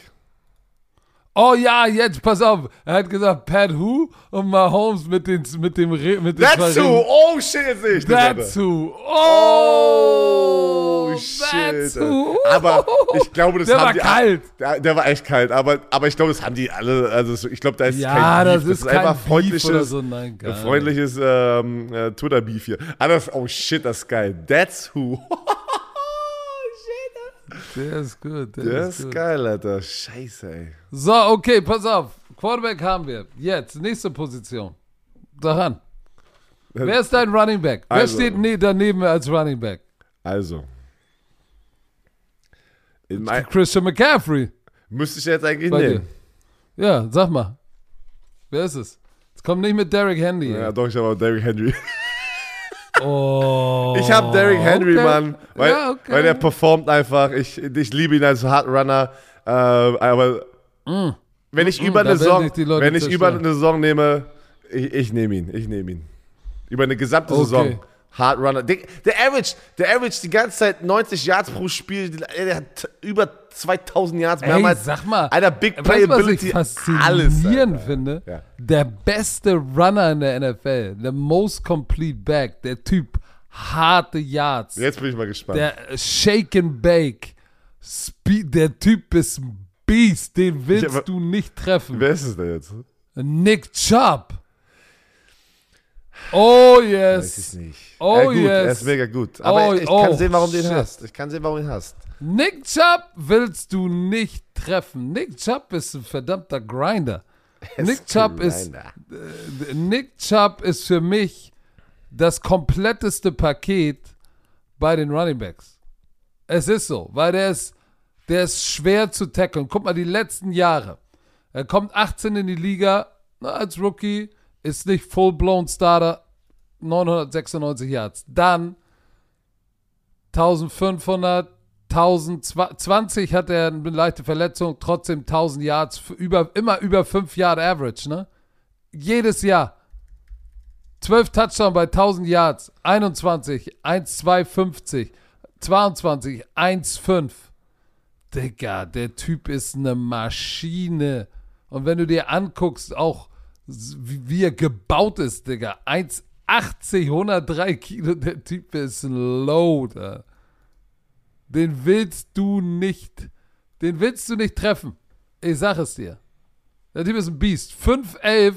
Oh ja, jetzt pass auf. Er hat gesagt Pat Who und Mahomes mit den mit dem Re- mit den That's zwei who. Ringen. Oh, shit, sehe ich das, who. Oh, Oh, shit. who. Aber ich glaube, das Der haben war die kalt. Der, der war echt kalt, aber, aber ich glaube, das haben die alle. Also ich glaube, da ist Ja, kein das Beef. ist kein einfach Beef freundliches, so, nein, freundliches ähm, äh, Twitter-Beef hier. Das, oh shit, das ist geil. That's who. Der ist gut. Der, Der ist ist gut. geil, Alter. Scheiße, ey. So, okay, pass auf. Quarterback haben wir. Jetzt, nächste Position. Daran. Wer ist dein Running Back? Wer Also. steht ne daneben als Running Back? Also. Christian McCaffrey. müsste ich jetzt eigentlich Bei dir. nehmen. Ja, sag mal. Wer ist es? Jetzt kommt nicht mit Derrick Henry. Ja, ey. doch, ich habe auch Derrick Henry. Oh. Ich habe Derrick Henry, okay. Mann. Weil, ja, okay. weil er performt einfach. Ich, ich liebe ihn als Hard Runner. Äh, aber wenn ich über Mm. da eine Saison, wenn ich über eine Saison nehme, ich, ich nehme ihn. Ich nehme ihn. Über eine gesamte Okay. Saison. Hard Runner. Der, Average, der Average die ganze Zeit 90 Yards pro Spiel. Der hat über 2000 Yards Ey, mehrmals. sag mal. Alter, Big Weißt du, was ich Playability. faszinierend Alles. Finde? Ja. Der beste Runner in der NFL, der most complete back, der Typ, harte Yards, Jetzt bin ich mal gespannt. der Shake and Bake, Speed, der Typ ist ein Beast, den willst aber- du nicht treffen. Wer ist es denn jetzt? Nick Chubb. Oh Weiß ich yes. nicht. Oh, ja, gut, yes. Er ist mega gut. Aber Oh, ich oh, kann sehen, warum du ihn hast. Ich kann sehen, warum du ihn hast. Nick Chubb willst du nicht treffen. Nick Chubb ist ein verdammter Grinder. Nick Chubb ist Grinder. Nick Chubb ist für mich das kompletteste Paket bei den Running Backs. Es ist so, weil der ist, der ist schwer zu tackeln. Guck mal, die letzten Jahre. Er kommt 18 in die Liga na, als Rookie, ist nicht full-blown Starter, 996 Yards. Dann 1500, 1020 hat er eine leichte Verletzung, trotzdem 1000 Yards, über, immer über 5 Yard Average, ne? Jedes Jahr. 12 Touchdown bei 1000 Yards, 21, 1,250, 22, 1,5. Digga, der Typ ist eine Maschine. Und wenn du dir anguckst, auch wie, er gebaut ist, Digga, 1,80, 103 Kilo, der Typ ist ein Load. Alter. Den willst du nicht, den willst du nicht treffen. Ich sag es dir. Der Typ ist ein Biest. 5'11,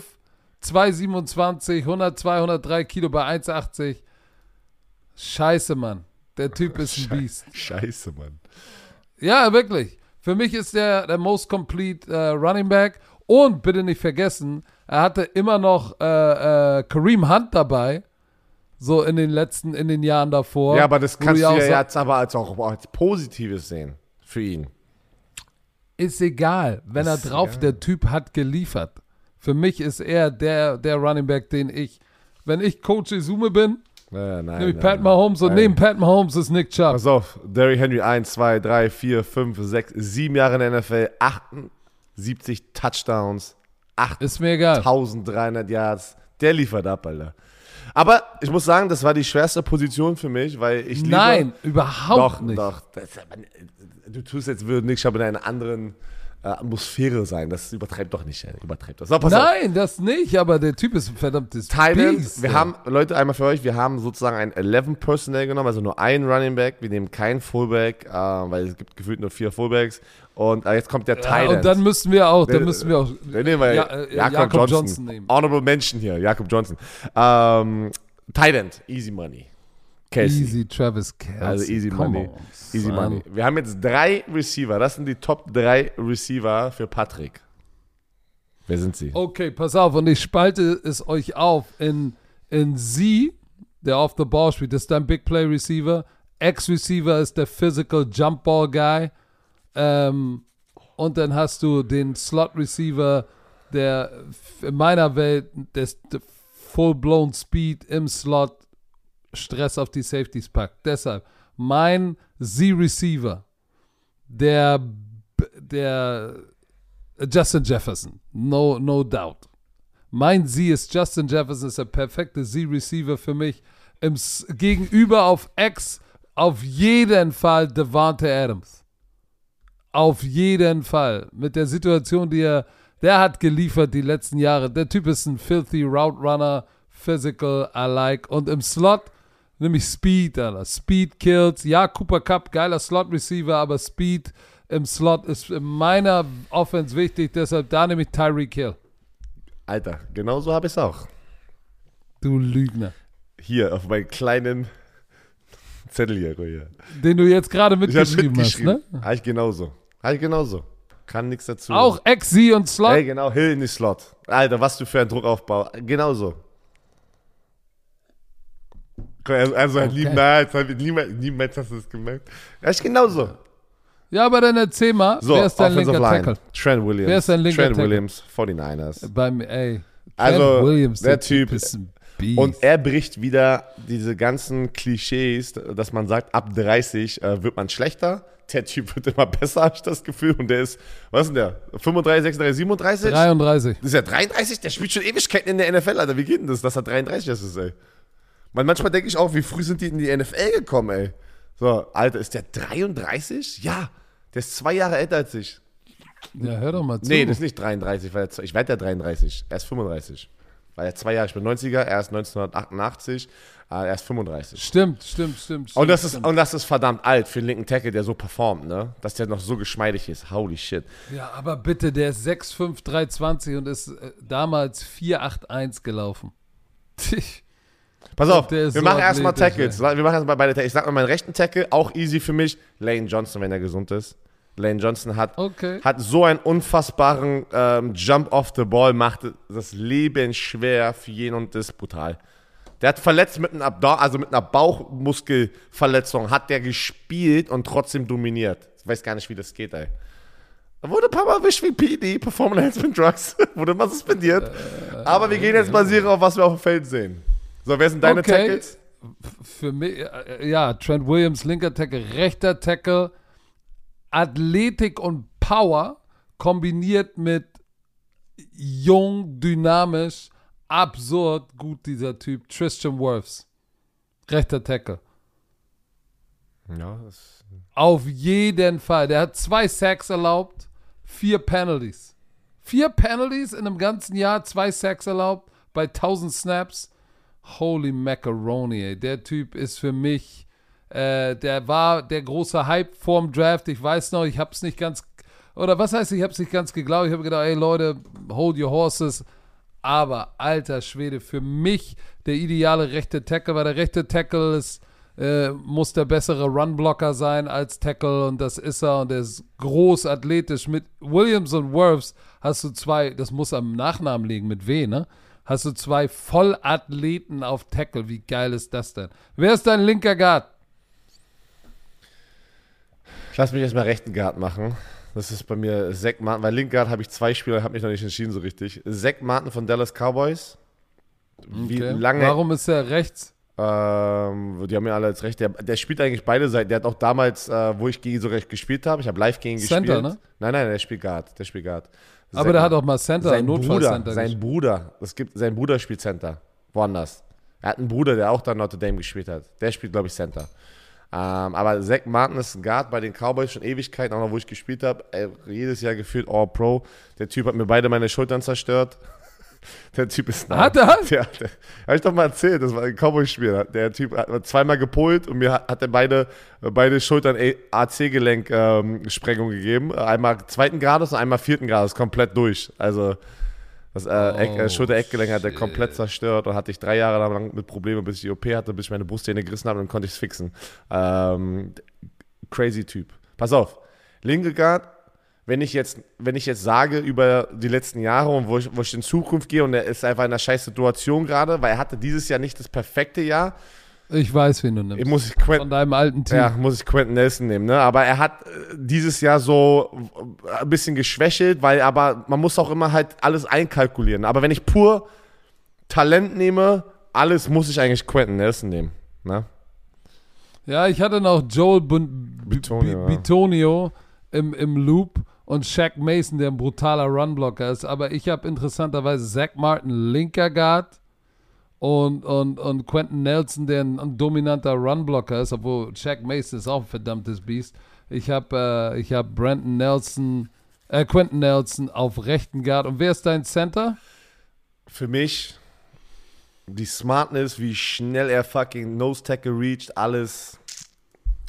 227, 102, 103 Kilo bei 1,80. Scheiße, Mann. Der Typ ist ein Biest. Scheiße, Mann. Ja, wirklich. Für mich ist der der most complete äh, Running Back. Und bitte nicht vergessen, er hatte immer noch äh, äh, Kareem Hunt dabei. So in den letzten, in den Jahren davor. Ja, aber das kannst du ja jetzt aber als auch als Positives sehen. Für ihn. Ist egal. Wenn Ist er drauf, egal. der Typ hat geliefert. Für mich ist er der, der Running Back, den ich, wenn ich Coach Izume bin, Äh, nein, nehme ich nein, Pat Mahomes und nein. neben Pat Mahomes ist Nick Chubb. Pass auf, Derrick Henry 1, 2, 3, 4, 5, 6, 7 Jahre in der NFL, 78 Touchdowns, Ist mir egal. 8300 Yards. Der liefert ab, Alter. Aber ich muss sagen, das war die schwerste Position für mich, weil ich liebe, Nein, überhaupt doch, nicht. Doch, das, du tust jetzt würde nicht, aber in einer anderen äh, Atmosphäre sein. Das übertreibt doch nicht, ey. übertreibt das. So, pass auf. Nein, das nicht, aber der Typ ist ein verdammtes Thailand, wir haben, Leute, einmal für euch, wir haben sozusagen ein 11 Personnel genommen, also nur einen Running Back, wir nehmen keinen Fullback, äh, weil es gibt gefühlt nur vier Fullbacks und äh, jetzt kommt der ja, Thailand. Und dann müssen wir auch, dann müssen wir auch Dann nehmen wir Ja, äh, Jakob, Jakob Johnson. Johnson nehmen. Honorable Mention hier, Jakob Johnson. Ähm, Thailand, easy money. Casey. Easy Travis Kelsey. Also easy Come money. on, Easy money. Wir haben jetzt drei Receiver. Das sind die Top drei Receiver für Patrick. Wer sind sie? Okay, pass auf, und ich spalte es euch auf in, in Sie, der off the ball spielt, das ist dein Big Play Receiver. Ex-Receiver ist der Physical Jump Ball Guy. Ähm, und dann hast du den Slot Receiver, der in meiner Welt das Full-Blown Speed im Slot Stress auf die Safeties packt. Deshalb mein Z-Receiver, der, der Justin Jefferson, no, no doubt. Mein Z ist Justin Jefferson, ist der perfekte Z-Receiver für mich. Im, S- gegenüber auf X auf jeden Fall Devante Adams. Auf jeden Fall. Mit der Situation, die er, der hat geliefert die letzten Jahre. Der Typ ist ein filthy Route Runner, physical, I like. Und im Slot nämlich Speed, Alter. Speed kills. Ja, Cooper Cup, geiler Slot Receiver, aber Speed im Slot ist in meiner Offense wichtig. Deshalb da nehme ich Tyreek Hill. Alter, genau so habe ich es auch. Du Lügner. Hier auf meinen kleinen Zettel hier. hier. Den du jetzt gerade habe mitgeschrieben hast, mitgeschrieben. ne? Habe ich genauso. Habe ich genauso. Kann nichts dazu. Auch XZ und Slot. Ey, genau, Hill in die Slot. Alter, was du für ein Druckaufbau. Genauso. Also, also Okay. niemals, niemals, niemals hast du das gemerkt. Ich genauso. Ja, aber dann erzähl mal, So, wer ist dein linker Line. Tackle? Trent Williams. Wer ist dein linker Trent Tackle? Williams, 49ers. Beim, ey. Also, Trent Williams, der Typ- ist. Und er bricht wieder diese ganzen Klischees, dass man sagt, ab 30 äh, wird man schlechter. Der Typ wird immer besser, habe ich das Gefühl. Und der ist, was ist denn der? 35, 36, 37? 33. Das ist ja 33, der spielt schon Ewigkeiten in der NFL, Alter. Wie geht denn das, dass er 33 ist, ey? Man, manchmal denke ich auch, wie früh sind die in die NFL gekommen, ey? So, Alter, ist der 33? Ja, der ist zwei Jahre älter als ich. Ja, hör doch mal zu. Nee, das ist nicht 33, weil er, ich werde ja 33. Er ist 35. Weil er zwei Jahre, ich bin 90er, er ist 1988, äh, er ist 35. Stimmt, stimmt, stimmt. Und das, ist, stimmt. und das ist verdammt alt für einen linken Tackle, der so performt, ne? Dass der noch so geschmeidig ist. Holy shit. Ja, aber bitte, der ist 6'5", 320 und ist äh, damals 4'8'1 gelaufen. Pass auf, wir machen erstmal Tackles. Wir machen erstmal beide Tackles. Ich sag mal meinen rechten Tackle, auch easy für mich. Lane Johnson, wenn er gesund ist. Lane Johnson hat, Okay. hat so einen unfassbaren ähm, Jump off the ball, macht das Leben schwer für jeden und das ist brutal. Der hat verletzt mit, einem Abdo also mit einer Bauchmuskelverletzung, hat der gespielt und trotzdem dominiert. Ich weiß gar nicht, wie das geht, ey. Er wurde ein paar Mal erwischt wie PD, Performance Enhancement Drugs, wurde mal suspendiert. Aber wir gehen jetzt basieren auf, was wir auf dem Feld sehen. So, wer sind deine Okay. Tackles? Für mich, äh, ja, Trent Williams, linker Tackle, rechter Tackle, Athletik und Power kombiniert mit jung, dynamisch, absurd gut dieser Typ. Tristan Wirfs, rechter Tackle. Ja, das Auf jeden Fall. Der hat zwei Sacks erlaubt, vier Penalties. Vier Penalties in einem ganzen Jahr, zwei Sacks erlaubt bei 1000 Snaps. Holy Macaroni, ey. Der Typ ist für mich, äh, der war der große Hype vorm Draft. Ich weiß noch, ich hab's nicht ganz, oder was heißt, ich hab's nicht ganz geglaubt. Ich habe gedacht, ey Leute, hold your horses. Aber alter Schwede, für mich der ideale rechte Tackle, weil der rechte Tackle ist, äh, muss der bessere Runblocker sein als Tackle und das ist er und er ist groß, athletisch. Mit Williams und Wirfs hast du zwei, das muss am Nachnamen liegen, mit W, ne? Hast du zwei Vollathleten auf Tackle. Wie geil ist das denn? Wer ist dein linker Guard? Lass mich erstmal rechten Guard machen. Das ist bei mir Zach Martin, weil Link Guard habe ich zwei Spieler, habe mich noch nicht entschieden so richtig. Zach Martin von Dallas Cowboys. Wie Okay. lange? Warum ist er rechts? Ähm, die haben ja alle als recht. Der, der spielt eigentlich beide Seiten. Der hat auch damals, äh, wo ich gegen so recht gespielt habe, ich habe live gegen Center, gespielt. ne? Nein, nein, der spielt Guard. Der spielt Guard. Aber der hat auch mal Center, sein Bruder, Notfallcenter sein. Bruder, es gibt, sein Bruder spielt Center. Woanders. Er hat einen Bruder, der auch da Notre Dame gespielt hat. Der spielt, glaube ich, Center. Ähm, aber Zach Martin ist ein Guard bei den Cowboys schon Ewigkeiten, auch noch wo ich gespielt habe. Jedes Jahr gefühlt All Pro. Der Typ hat mir beide meine Schultern zerstört. Der Typ ist Hat er? Ja, der, hab ich doch mal erzählt, das war ein Cowboy-Spiel. Der Typ hat zweimal gepolt und mir hat, hat er beide, beide Schultern AC-Gelenk-Sprengung ähm, gegeben. Einmal zweiten Grades und einmal vierten Grades, komplett durch. Also das äh, äh, Schulter-Eckgelenk hat er komplett zerstört und hatte ich drei Jahre lang mit Problemen, bis ich die OP hatte, bis ich meine Brustzähne gerissen habe und dann konnte ich es fixen. Ähm, crazy Typ. Pass auf, linke Guard, wenn ich jetzt, wenn ich jetzt sage über die letzten Jahre und wo ich, wo ich in Zukunft gehe und er ist einfach in einer scheiß Situation gerade, weil er hatte dieses Jahr nicht das perfekte Jahr, Ich weiß, wen du nimmst. ich muss ich Quentin, Von deinem alten Team. ja, muss ich Quentin Nelson nehmen, ne? Aber er hat äh, dieses Jahr so äh, ein bisschen geschwächelt, weil aber man muss auch immer halt alles einkalkulieren. Aber wenn ich pur Talent nehme, alles muss ich eigentlich Quentin Nelson nehmen, ne? Ja, ich hatte noch Joel Bun Bitonio. Bitonio im, im Loop und Shaq Mason, der ein brutaler Runblocker ist. Aber ich habe interessanterweise Zach Martin, linker Guard und, und, und Quentin Nelson, der ein, ein dominanter Runblocker ist, obwohl Shaq Mason ist auch ein verdammtes Biest. Ich habe äh, hab Brandon Nelson, äh, Quentin Nelson auf rechten Guard. Und wer ist dein Center? Für mich die Smartness, wie schnell er fucking Nose Tackle reached, alles.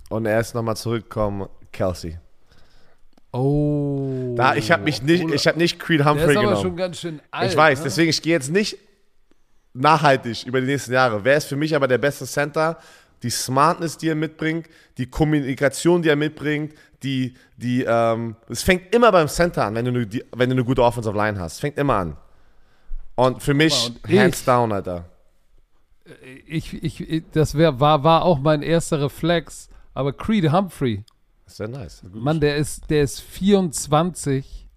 Und er ist nochmal zurückgekommen, Kelsey. Oh. Da, ich habe mich nicht, ich habe nicht Creed Der Humphrey ist aber genommen. schon ganz schön alt. Ich weiß, ne? deswegen, ich gehe jetzt nicht nachhaltig über die nächsten Jahre. Wer ist für mich aber der beste Center? Die Smartness, die er mitbringt, die Kommunikation, die er mitbringt, die, die, ähm, es fängt immer beim Center an, wenn du, eine- die, wenn du eine gute Offensive Line hast. Fängt immer an. Und für mich, und hands ich- down, Alter. ich, ich, ich- das wär, war, war auch mein erster Reflex. Aber Creed Humphrey, sehr nice. Mann, der ist, der ist 24,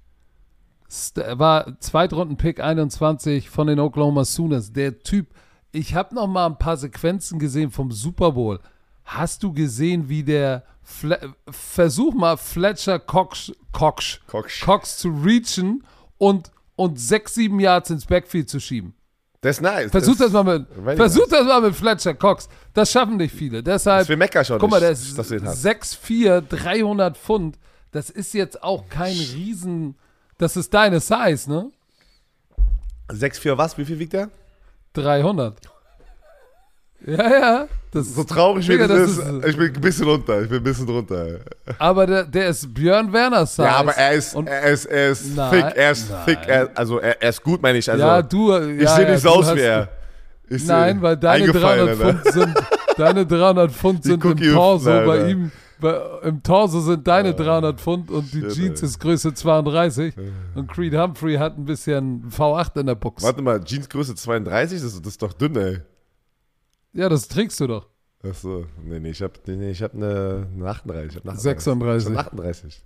st- war Zweitrunden-Pick 21 von den Oklahoma Sooners. Der Typ, ich habe noch mal ein paar Sequenzen gesehen vom Super Bowl. Hast du gesehen, wie der Fle Versuch mal Fletcher Cox, Cox, Cox. Cox zu reachen und, und sechs, sieben Yards ins Backfield zu schieben. Das ist nice. Versuch das, mal mit, versuch nice. das mal mit Fletcher Cox. Das schaffen nicht viele. Deshalb, Das will Mecca schon guck mal, der ist dass du ihn hast. 6'4, 300 Pfund. Das ist jetzt auch kein Riesen. Das ist deine Size, ne? 6-4 was? Wie viel wiegt der? 300. Ja, ja. Das, So traurig wie das ist. ist- Ich bin ein bisschen runter. Ich bin ein bisschen runter. aber der, der ist Björn Werner Size. Ja, aber er ist, Und, er ist, er ist Nein, thick. Er ist nein. thick. Er, also er, er ist gut, meine ich. Also, ja, du. ich ja, sehe ja, nicht so aus wie er. Ich Nein, weil deine eingefallen, 300 Alter. Pfund sind, deine 300 Pfund sind im Torso. Hüften, Bei ihm, bei, im Torso sind deine 300 Pfund und die shit, Jeans ist Größe 32. Und Creed Humphrey hat ein bisschen V8 in der Box. Warte mal, Jeansgröße 32, das, das ist doch dünn, ey. Ja, das trägst du doch. Achso, nee, nee, ich hab, nee, ich hab eine, eine 38. Ich hab eine 36. Ich hab eine 38.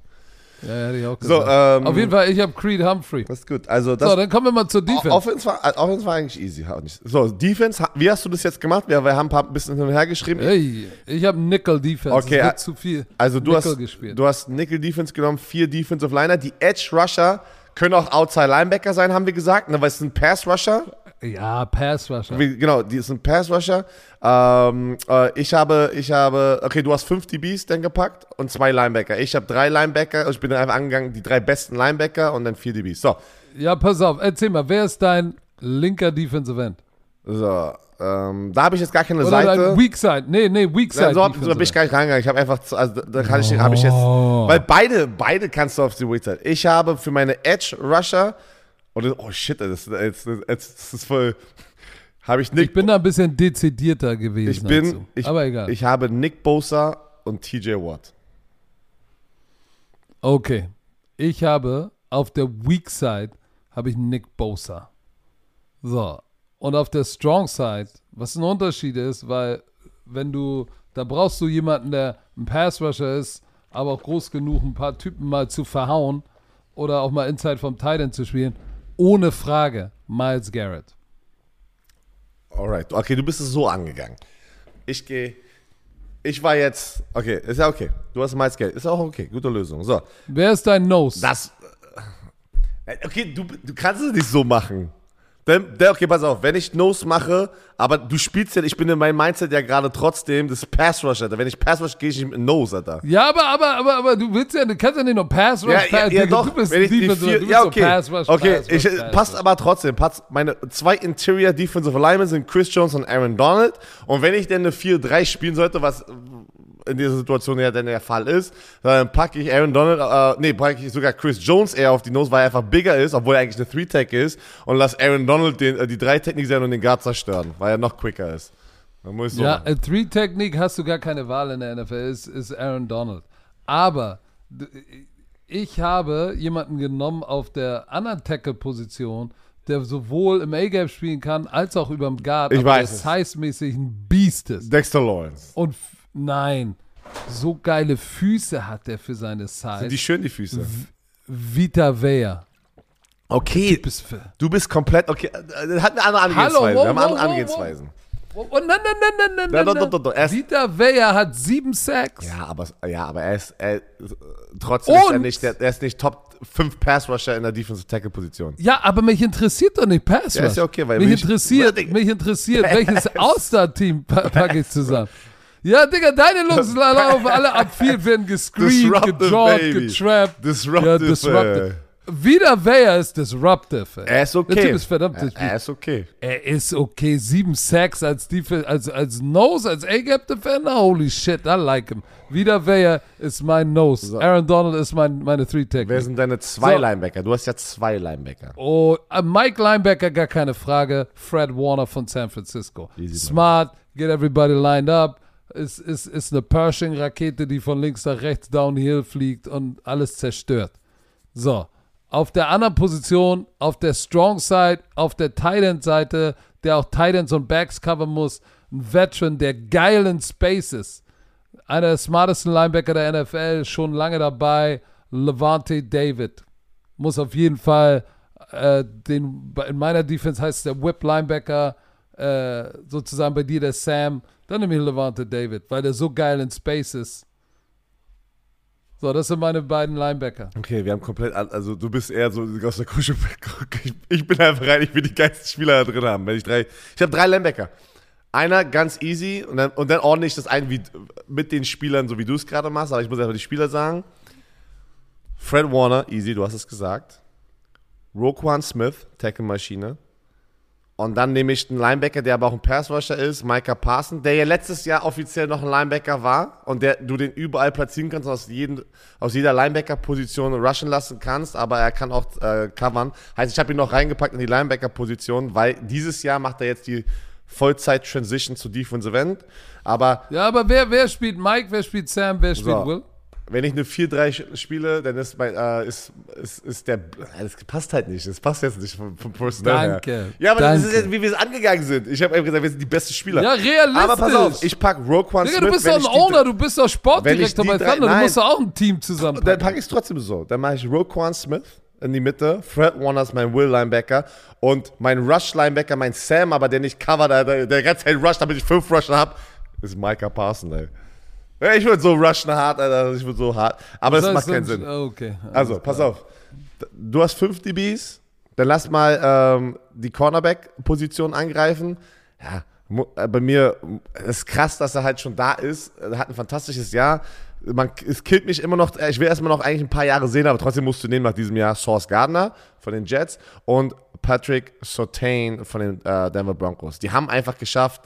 Ja, ja, hätte ich auch So, gesagt. ähm, Auf jeden Fall, ich habe Creed Humphrey. Das ist gut. Also, das, So, dann kommen wir mal zur Defense. Offense war, äh, Offense war eigentlich easy. So, Defense, wie hast du das jetzt gemacht? Wir, wir haben ein paar bisschen hin und her geschrieben. Hey, ich habe Nickel Defense. Okay, es wird zu viel. Also du Nickel hast, gespielt. du hast Nickel Defense genommen, vier Defensive Liner. Die Edge Rusher können auch Outside Linebacker sein, haben wir gesagt, ne, weil es sind Pass Rusher. Ja, Pass Rusher. Wie, genau, die sind Pass Rusher. Ähm, äh, ich habe, ich habe, okay, du hast fünf DBs dann gepackt und zwei Linebacker. Ich habe drei Linebacker. Ich bin dann einfach angegangen, die drei besten Linebacker und dann vier DBs. So, Ja, pass auf, erzähl mal, wer ist dein linker Defensive End? so, ähm, da habe ich jetzt gar keine Oder Seite. Weak Side? Nee, nee, Weak Side. Ja, so, hab, so bin ich gar nicht reingegangen. Ich habe einfach, also da kann ich, habe ich jetzt, Oh. weil beide, beide kannst du auf die Website. Ich habe für meine Edge Rusher, oder, oh shit, das, das, das, das ist voll, habe ich Nick, Ich bin da ein bisschen dezidierter gewesen. ich bin, dazu. ich, Aber egal. ich habe Nick Bosa und TJ Watt. okay. Ich habe auf der Weak Side habe ich Nick Bosa. So. Und auf der Strong Side, was ein Unterschied ist, weil wenn du, da brauchst du jemanden, der ein Pass Rusher ist, aber auch groß genug, ein paar Typen mal zu verhauen oder auch mal Inside vom Titan zu spielen. Ohne Frage, Miles Garrett. Alright, okay, du bist es so angegangen. Ich gehe, ich war jetzt, okay, ist ja okay. Du hast Miles Geld, ist auch okay, gute Lösung. So, Wer ist dein Nose? das, äh, okay, du, du kannst es nicht so machen. Dann, okay, pass auf, wenn ich Nose mache, aber du spielst ja, ich bin in meinem Mindset ja gerade trotzdem das Pass Rush, Alter. Wenn ich Pass Rush, gehe ich nicht mit Nose, Alter. Ja, aber, aber, aber, aber du willst ja, du kannst ja nicht nur Pass Rush, Ja, Pass, ja, ja Digga, doch, du bist wenn ich Defense, vier, du ja, so okay, Pass Rush, okay, Pass ich, Rush, Pass passt aber trotzdem, passt, meine zwei Interior Defensive Linemen sind Chris Jones und Aaron Donald und wenn ich denn eine 4-3 spielen sollte, was in dieser Situation ja dann der Fall ist, dann packe ich Aaron Donald, äh, nee, packe ich sogar Chris Jones eher auf die Nose, weil er einfach bigger ist, obwohl er eigentlich eine 3-Tech ist und lass Aaron Donald den, äh, die 3-Technik sein und den Guard zerstören, weil er noch quicker ist. Dann muss ich so Ja, machen. äh, Three-Technik hast du gar keine Wahl in der NFL, ist, ist Aaron Donald. Aber ich habe jemanden genommen auf der anderen Tackle-Position, der sowohl im A-Gap spielen kann, als auch über dem Guard. Ich aber weiß der size-mäßig ein Beast ist. Dexter Lawrence. Und nein, so geile Füße hat der für seine Size. Sind die schön, die Füße? Vita Vea. Okay, du bist komplett, okay, äh, hat eine andere Hallo, Angehensweise. wow, Wir haben andere Angehensweisen. oh, nein, nein, nein, nein, nein, nein, doch, nein. Er Vita Vea hat sieben Sacks. Ja, aber, ja, aber er ist, er, trotzdem ist er Und- nicht, der, er ist nicht Top 5 Pass Rusher in der Defensive Tackle Position. Ja, aber mich interessiert doch nicht Pass Ja, ist ja okay, weil mich mich- interessiert, mich interessiert, welches All-Star-Team pa packe ich zusammen. Ja, Digga, deine Jungs laufen alle ab Field, werden gejoggt, baby. getrappt. Disruptive, Ja, disruptive. Wieder Weyer ist disruptive. Ey. Er ist okay. Der Typ ist verdammt. Er, er ist okay. er ist okay. Sieben Sacks als, als, als Nose, als A-Gap-Defender. Holy shit, I like him. Wieder Weyer ist mein Nose. Aaron Donald ist mein, meine Wer Three-Tech. sind deine zwei So. Linebacker? Du hast ja zwei Linebacker. Oh, äh, Mike Linebacker, gar keine Frage. Fred Warner von San Francisco. Easy, Smart, get everybody lined up. Ist, ist, ist eine Pershing-Rakete, die von links nach rechts downhill fliegt und alles zerstört. So. Auf der anderen Position, auf der Strong Side, auf der Tight Seite, der auch Tight und Backs covern muss, ein Veteran, der geil in Space ist. Einer der smartesten Linebacker der NFL, schon lange dabei, Levante David. Muss auf jeden Fall, äh, den, in meiner Defense heißt der Whip Linebacker, äh, sozusagen bei dir der Sam, dann nehme ich Levante David, weil der so geil in Space ist. So, das sind meine beiden Linebacker. Okay, wir haben komplett, also du bist eher so aus der Kusche. Ich bin einfach rein, ich will die geilsten Spieler da drin haben. Wenn ich drei, ich habe drei Linebacker. Einer ganz easy und dann, und dann ordne ich das ein wie, mit den Spielern, so wie du es gerade machst, aber ich muss einfach die Spieler sagen. Fred Warner, easy, du hast es gesagt. Roquan Smith, Tackle-Maschine. Und dann nehme ich einen Linebacker, der aber auch ein Passwasher ist, Micah Parson, der ja letztes Jahr offiziell noch ein Linebacker war und der du den überall platzieren kannst aus, jeden, aus jeder Linebacker-Position rushen lassen kannst, aber er kann auch äh, covern. Heißt, ich habe ihn noch reingepackt in die Linebacker-Position, weil dieses Jahr macht er jetzt die Vollzeit-Transition zu Defensive End. Aber Ja, aber wer, wer spielt Mike, wer spielt Sam, wer spielt So. Will? Wenn ich eine 4-3 sch- spiele, dann ist, mein, äh, ist, ist, ist der. Das passt halt nicht. Das passt jetzt nicht vom, vom Personal Danke, her. Ja, aber das ist danke. jetzt, wie wir es angegangen sind. Ich habe einfach gesagt, wir sind die besten Spieler. Ja, realistisch. Aber pass auf, ich pack Roquan Digga, Smith. du bist doch ein Owner, du bist doch Sportdirektor bei Thunder, du musst doch auch ein Team zusammen. Dann packe ich es trotzdem so. Dann mache ich Roquan Smith in die Mitte. Fred Warner ist mein Will-Linebacker. Und mein Rush-Linebacker, mein Sam, aber der nicht covert, der, der, der ganze Zeit rusht, damit ich fünf Rusher habe, ist Micah Parson, ey. Ich würde so rushen hart, Alter. Ich würde so hart. Aber das, macht keinen Sinn. Okay. Also, pass klar. auf. Du hast fünf DBs, dann lass mal ähm, die Cornerback-Position angreifen. Ja, äh, bei mir ist krass, dass er halt schon da ist. Er hat ein fantastisches Jahr. Man, es killt mich immer noch. äh, Ich will erstmal noch eigentlich ein paar Jahre sehen, aber trotzdem musst du nehmen nach diesem Jahr Source Gardner von den Jets und Patrick Sotain von den äh, Denver Broncos. Die haben einfach geschafft,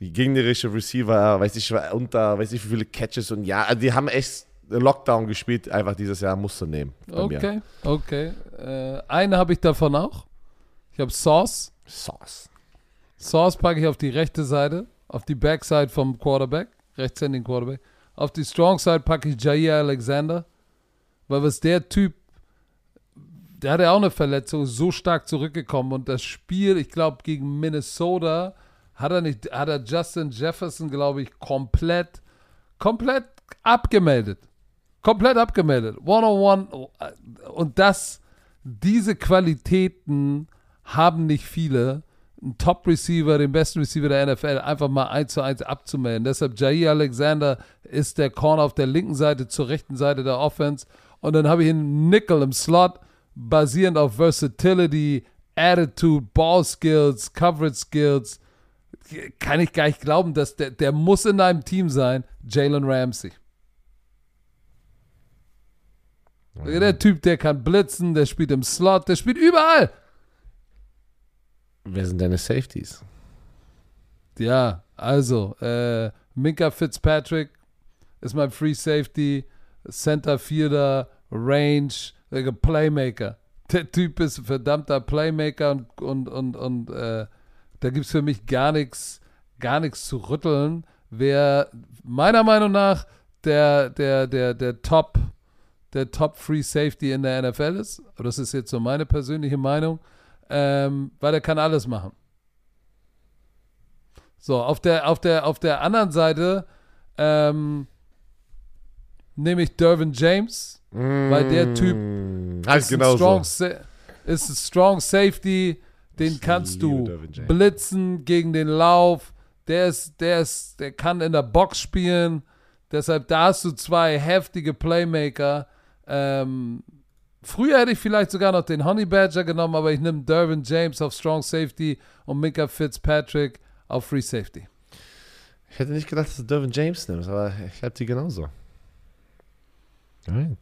die gegnerische Receiver, weiß ich, unter, weiß ich wie viele Catches und ja, also die haben echt Lockdown gespielt, einfach dieses Jahr musst du nehmen. bei mir. Okay, okay. Äh, eine habe ich davon auch. Ich habe Sauce. Sauce. Sauce packe ich auf die rechte Seite, auf die Backside vom Quarterback, rechtshändigen Quarterback. Auf die Strong Side packe ich Jair Alexander, weil was der Typ, der hatte auch eine Verletzung, so stark zurückgekommen und das Spiel, ich glaube gegen Minnesota, hat er nicht, hat er Justin Jefferson, glaube ich, komplett, komplett abgemeldet. Komplett abgemeldet. One-on-one. Und das, diese Qualitäten haben nicht viele. Ein Top-Receiver, den besten Receiver der NFL, einfach mal eins zu eins abzumelden. Deshalb Jair Alexander ist der Corner auf der linken Seite zur rechten Seite der Offense. Und dann habe ich einen Nickel im Slot, basierend auf Versatility, Attitude, Ball Skills, Coverage Skills. Kann ich gar nicht glauben, dass der, der muss in deinem Team sein. Jalen Ramsey. Der Typ, der kann blitzen, der spielt im Slot, der spielt überall. Wer sind deine Safeties? Ja, also, äh, Minka Fitzpatrick ist mein Free Safety, Center Fielder, Range, äh, Playmaker. Der Typ ist ein verdammter Playmaker und, und, und, und äh, da gibt es für mich gar nichts, gar nichts zu rütteln. Wer meiner Meinung nach der, der, der, der Top, der Top Free Safety in der NFL ist, aber das ist jetzt so meine persönliche Meinung, ähm, weil er kann alles machen. So, auf der, auf der, auf der anderen Seite ähm, nehme ich Dervin James, weil der Typ Halt ist, ein genau strong, so. Ist ein Strong Safety, den kannst du blitzen gegen den Lauf. Der ist, der ist, der kann in der Box spielen. Deshalb, da hast du zwei heftige Playmaker. Ähm, früher hätte ich vielleicht sogar noch den Honey Badger genommen, aber ich nehme Dervin James auf Strong Safety und Minka Fitzpatrick auf Free Safety. Ich hätte nicht gedacht, dass du Dervin James nimmst, aber ich habe die genauso. Alright.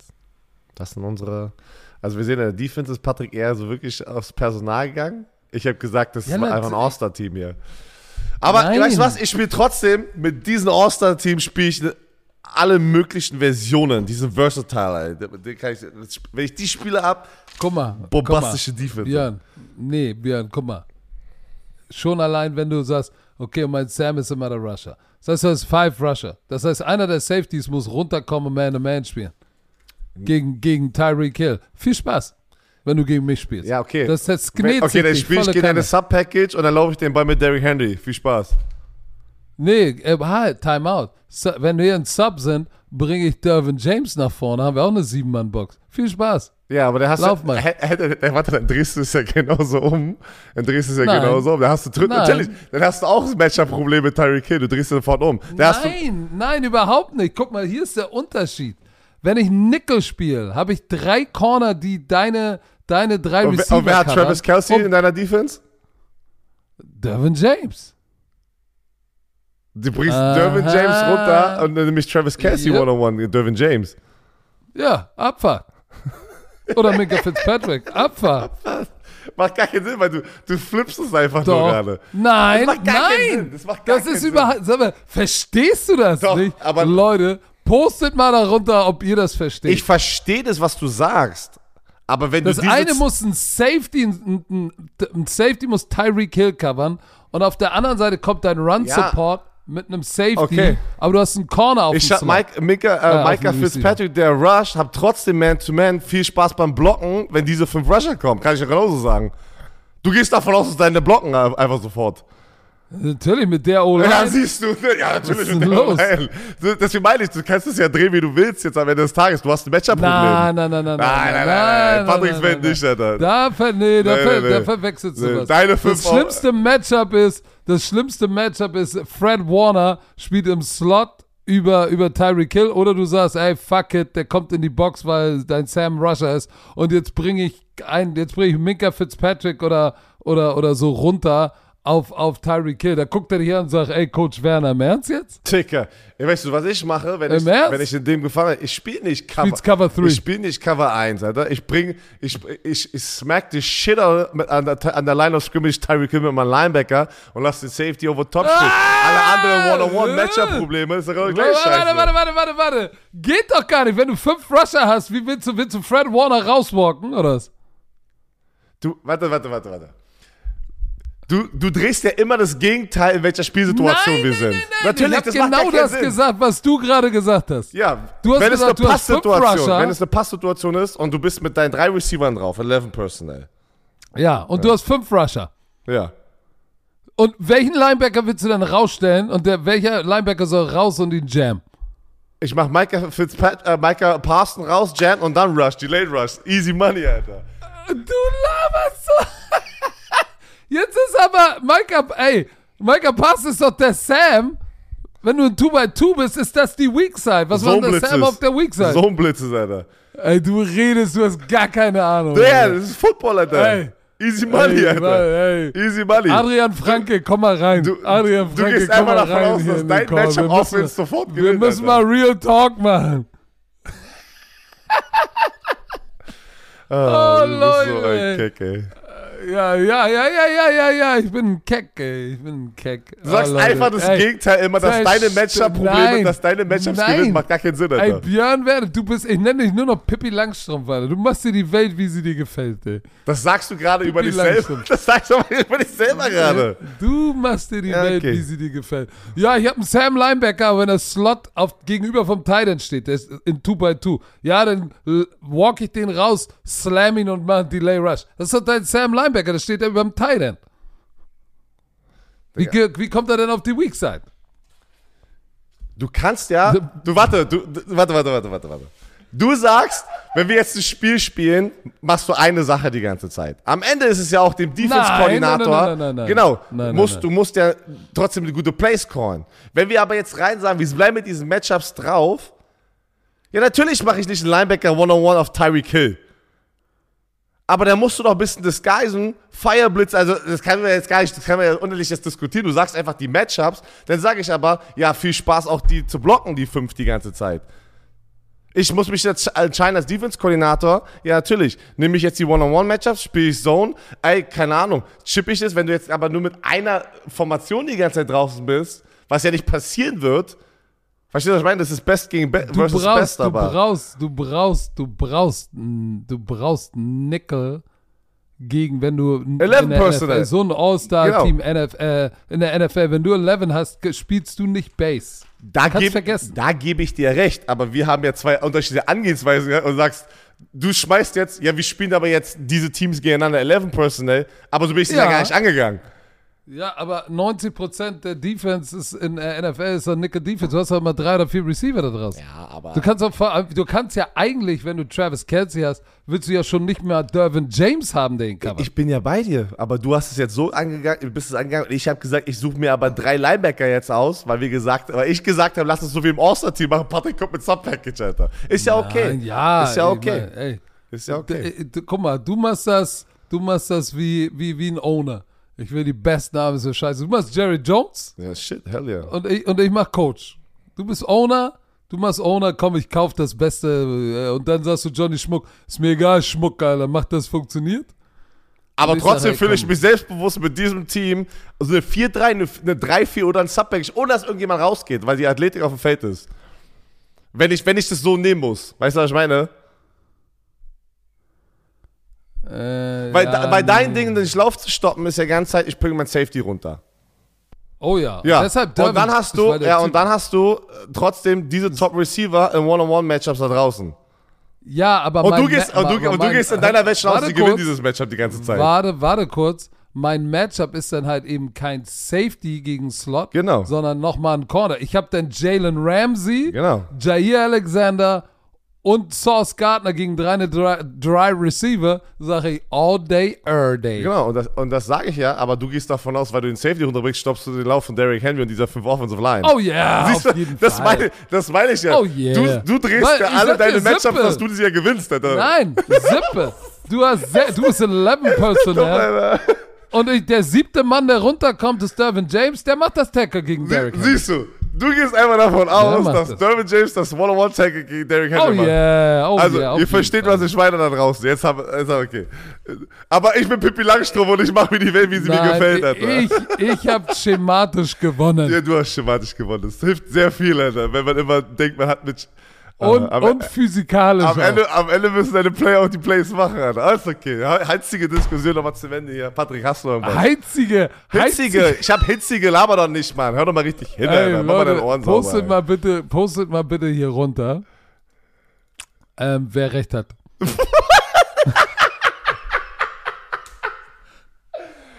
Das sind unsere. Also, wir sehen, in der Defense ist Patrick eher so wirklich aufs Personal gegangen. Ich habe gesagt, das Ja, ist einfach ein. All-Star-Team hier. Aber Nein. weißt du was? Ich spiele trotzdem mit diesem All-Star-Team spiele ich alle möglichen Versionen. Die sind versatile. ich, wenn ich die Spiele ab, Guck mal. bombastische guck mal. Defense. Björn, nee, Björn, guck mal. Schon allein, wenn du sagst, okay, mein Sam ist immer der Rusher. Das heißt, du hast Five Rusher. Das heißt, einer der Safeties muss runterkommen und Man-to-Man spielen. Gegen, gegen Tyreek Hill. Viel Spaß, wenn du gegen mich spielst. Ja, okay. Das, das Wenn- knet okay, dann spiele ich gegen eine. Sub-Package und dann laufe ich den Ball mit Derrick Henry. Viel Spaß. Nee, halt, Timeout. So, wenn wir in Sub sind, bringe ich Dervin James nach vorne. Haben wir auch eine Sieben-Mann-Box. Viel Spaß. Ja, aber der hast Lauf du, mal. Hä- Hätte, äh, warte, dann drehst du es ja genauso um. Dann drehst du es ja Nein. genauso um. Dann hast du Nein. natürlich, dann hast du auch Matchup-Problem mit Tyreek Hill. Du drehst ihn sofort um. Da hast du, Nein, nein, überhaupt nicht. Guck mal, hier ist der Unterschied. Wenn ich Nickel spiele, habe ich drei Corner, die deine, deine drei und, Receiver und wer hat. Travis Kelsey in deiner Defense? Dervin James. Du bringst Aha. Dervin James runter und nämlich Travis Kelsey Yep. one-on-one, Dervin James. Ja, Abfahrt. Oder Minka Fitzpatrick. Abfahrt. Macht gar keinen Sinn, weil du, du flippst es einfach nur Doch. gerade. Nein, Das macht gar keinen nein. Sinn. Das macht gar Das keinen ist überhaupt. Sag mal, verstehst du das Doch, nicht? aber- Leute, postet mal darunter, ob ihr das versteht. Ich verstehe das, was du sagst. Aber wenn Das eine muss ein Safety, ein, ein, ein Safety muss Tyreek Hill covern und auf der anderen Seite kommt dein Run Ja. Support mit einem Safety, Okay. aber du hast einen Corner auf Ich dem. Mike, Mika, äh, Ah, Micah. Fitzpatrick, der Rush, hab trotzdem Man-to-Man viel Spaß beim Blocken, wenn diese fünf Rusher kommen. Kann ich ja genauso sagen. Du gehst davon aus, dass deine blocken einfach sofort. Natürlich mit der O-Line. Ja, siehst du. Ja, natürlich. mit der los? So, Deswegen meine ich, du kannst es ja drehen, wie du willst jetzt am Ende des Tages. Du hast ein Matchup-Problem. Nein, nein, nein, nein, Nein, nein, nein, nein. Patrick's Welt nicht, Alter. Da, nee, da, Nee, nee, da verwechselst du Nee, was. deine fünf das schlimmste Matchup ist, das schlimmste Matchup ist, Fred Warner spielt im Slot über, über Tyreek Hill oder du sagst, ey, fuck it, der kommt in die Box, weil dein Sam Rusher ist und jetzt bringe ich ein, jetzt bringe ich Minka Fitzpatrick oder, oder, oder so runter auf, auf Tyreek Hill. Da guckt er dich an und sagt, ey, Coach Werner, im Ernst jetzt? Ticker. Ja, weißt du, was ich mache, wenn, Im ich, Ernst? wenn ich in dem gefangen bin? Ich spiele nicht Cover. Cover three. Ich spiele nicht Cover 1, Alter. Ich bring, ich, ich, ich smack die Shit mit, an, der, an der Line of Scrimmage Tyreek Hill mit meinem Linebacker und lass den Safety over top stehen. Ah! Alle anderen One-on-One-Matchup-Probleme ist doch gleiche Warte, Scheiße. warte, warte, warte, warte. Geht doch gar nicht. Wenn du fünf Rusher hast, wie willst du, willst du Fred Warner rauswalken, oder was? Du, warte, warte, warte, warte. Du, du drehst ja immer das Gegenteil, in welcher Spielsituation wir sind. Natürlich, ich hab das genau das Sinn. gesagt, was du gerade gesagt hast. Ja, Du hast wenn, gesagt, es eine Passsituation, Rusher. wenn es eine Passsituation ist und du bist mit deinen drei Receivern drauf, 11 Personnel. Ja, und du hast fünf Rusher. Ja. Und welchen Linebacker willst du dann rausstellen? Und der, welcher Linebacker soll raus und ihn jam? Ich mach Micah Fitzpat äh, Micah Parson raus, Jan und dann Rush, Delayed Rush. Easy Money, Alter. Du laberst so. Jetzt ist aber Micah, ey, Micah Pass ist doch der Sam. Wenn du ein 2x2 bist, ist das die Weak Side. Was war So denn der. Sam auf der Weak Side? So ein Blitzes, Alter. Ey, du redest, du hast gar keine Ahnung. Ja, das ist Football, Alter. Ey. Easy Money, Ey, Alter. Ey. Easy Money. Adrian Franke, komm mal rein. Du- Adrian du Franke, gehst komm einfach mal davon rein aus, dass in dein. Matchup Wir Offense müssen- sofort Wir gewinnt, müssen Alter. mal Real Talk machen. Ah, Oh, du bist Leute, so ein ey. Keck, ey. Ja, ja, ja, ja, ja, ja, ja. Ich bin ein Keck, ey. Ich bin ein Keck. Du sagst Oh, einfach das Ey, Gegenteil immer, dass deine Matchup-Probleme, dass deine Matchups Nein. gewinnen, macht gar keinen Sinn, Ey, Alter. Björn Werner, du bist, ich nenne dich nur noch Pippi Langstrumpf, Alter. Du machst dir die Welt, wie sie dir gefällt, ey. Das sagst du gerade über dich selber. Das sagst du über dich selber gerade. Du machst dir die Ja, Welt, okay. wie sie dir gefällt. Ja, ich habe einen Sam Linebacker, wenn der Slot auf, gegenüber vom Titan steht, der ist in 2x2. Ja, dann walk ich den raus, slam ihn und mach einen Delay Rush. Das ist doch dein Sam Linebacker, der steht da über dem Titan. Wie, wie kommt er denn auf die Weak Side? Du kannst ja. Du warte, du, warte, warte, warte, warte, warte. Du sagst, wenn wir jetzt ein Spiel spielen, machst du eine Sache die ganze Zeit. Am Ende ist es ja auch dem Defense-Koordinator. nein, nein, nein, nein, Genau. nein, nein, musst, nein. Du musst ja trotzdem gute Plays callen. Wenn wir aber jetzt rein sagen, wir bleiben mit diesen Matchups drauf, ja, natürlich mache ich nicht einen Linebacker One-on-One auf Tyreek Hill. Aber da musst du doch ein bisschen disguisen. Fireblitz, also das kann man jetzt gar nicht, das kann man ja unterlich jetzt diskutieren. Du sagst einfach die Matchups, dann sage ich aber, ja, viel Spaß auch die zu blocken, die fünf die ganze Zeit. Ich muss mich jetzt entscheiden als Defense-Koordinator. Ja, natürlich. Nehme ich jetzt die One-on-One-Matchups, spiele ich Zone. Ey, keine Ahnung. Chip ich das, wenn du jetzt aber nur mit einer Formation die ganze Zeit draußen bist, was ja nicht passieren wird. Verstehst du, was ich meine? Das ist Best gegen Be Du versus brauchst, Best, du aber. brauchst, du brauchst, du brauchst, du brauchst Nickel gegen, wenn du in 11 in der Personnel. NFL, so ein All-Star-Team NFL, äh, in der NFL, wenn du 11 hast, spielst du nicht Base. Da Kannst geb, vergessen. Da gebe ich dir recht, aber wir haben ja zwei unterschiedliche Angehensweisen und sagst, du schmeißt jetzt, ja, wir spielen aber jetzt diese Teams gegeneinander 11 Personal, aber so bin ich ja. Ja. gar nicht angegangen. Ja, aber 90% der Defense ist in der NFL ist doch Nickel Defense. Du hast doch immer drei oder vier Receiver da draußen. Ja, aber. Du kannst, auch, du kannst ja eigentlich, wenn du Travis Kelsey hast, willst du ja schon nicht mehr Dervin James haben, den Cover. Ich bin ja bei dir, aber du hast es jetzt so angegangen, du bist es angegangen. Ich habe gesagt, ich suche mir aber drei Linebacker jetzt aus, weil wir gesagt, weil ich gesagt habe, lass uns so wie im All-Star-Team machen. Patrick kommt mit Sub-Package, Alter. Ist ja okay. Nein, ja, Ist ja okay. mein, ey, Ist ja okay. D- Guck mal, du machst das, du machst das wie, wie, wie ein Owner. Ich will die besten Namen, ist so scheiße. Du machst Jerry Jones Ja, shit, hell yeah. und ich, und ich mach Coach. Du bist Owner, du machst Owner, komm, ich kauf das Beste äh, und dann sagst du Johnny Schmuck, ist mir egal, Schmuck, Alter, macht das funktioniert? Aber trotzdem fühle ich mich selbstbewusst mit diesem Team. Also eine 4-3, eine, eine 3-4 oder ein Sub-Package, ohne dass irgendjemand rausgeht, weil die Athletik auf dem Feld ist. Wenn ich, wenn ich das so nehmen muss. Weißt du, was ich meine? Äh, Weil, ja, bei deinen nee. Dingen, den Lauf zu stoppen, ist ja die ganze Zeit, ich bringe mein Safety runter. Oh ja. Ja. Deshalb und dann hast du, ja, Typ- und dann hast du äh, trotzdem diese Top Receiver in One-on-One-Matchups da draußen. Ja, aber Und mein du gehst, Ma- und du, aber und du mein- gehst in deiner Welt schon aus, Warte die gewinnen kurz. dieses Matchup die ganze Zeit. Warte, warte kurz. Mein Matchup ist dann halt eben kein Safety gegen Slot, Genau. sondern nochmal ein Corner. Ich habe dann Jalen Ramsey, Genau. Jair Alexander und Sauce Gardner gegen drei, eine Dry, Dry Receiver. Sage ich all day, every day. Genau, und das, und das sage ich ja, aber du gehst davon aus, weil du den Safety runterbringst, stoppst du den Lauf von Derrick Henry und dieser fünf Offensive Line. Oh ja, Siehst auf du, jeden das Fall. Meine, das meine ich ja. Oh yeah. du, du drehst ja alle deine Matchups, dass du das ja gewinnst, Alter. Nein, Sippe. Du hast, du bist 11 Personal. Und ich, der siebte Mann, der runterkommt, ist Dervin James. Der macht das Tackle gegen Derrick Sie, Henry. siehst du, du gehst einfach davon aus, dass das. Dervin James das One-on-One-Tackle gegen Derrick Oh Henry macht. yeah, oh Also, yeah. ihr versteht, was ich meine da draußen. Jetzt hab, ist okay. Aber ich bin Pippi Langstrumpf und ich mache mir die Welt, wie sie mir Nein, gefällt, Alter. Ich, ich habe schematisch gewonnen. ja, du hast schematisch gewonnen. Das hilft sehr viel, Alter, wenn man immer denkt, man hat mit. Und, am, und physikalisch. am. Ende, am Ende müssen deine Player auch die Plays machen, Alter. Alles okay. Heizige Diskussion nochmal zum Ende hier. Patrick, hast du irgendwas? Heizige, Hitzige, ich hab hitzige, laber doch nicht, Mann. Hör doch mal richtig hin, Ey, Alter. Mach mal deine Ohren postet sauber. mal bitte, postet mal bitte hier runter, ähm, wer recht hat. Ja,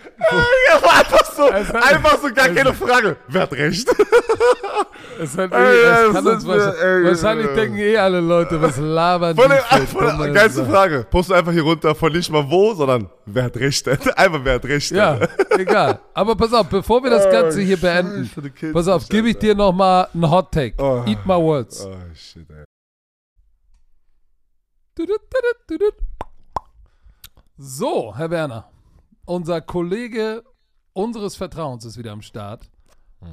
war einfach so, hat- einfach so gar es- keine Frage. Wer hat recht? Es hat, Ey, eh, das es kann uns wahrscheinlich, ey, wahrscheinlich ey. denken eh alle Leute, was labern Von die für von der geilste. Frage. Poste einfach hier runter von nicht mal wo, sondern wer hat recht. Einfach wer hat recht. Ja, egal. Aber pass auf, bevor wir das Ganze hier beenden, Kids, pass auf, gebe ich dir nochmal einen Hot Take. Oh. Eat my words. Oh, shit, ey. So, Herr Werner. Unser Kollege unseres Vertrauens ist wieder am Start.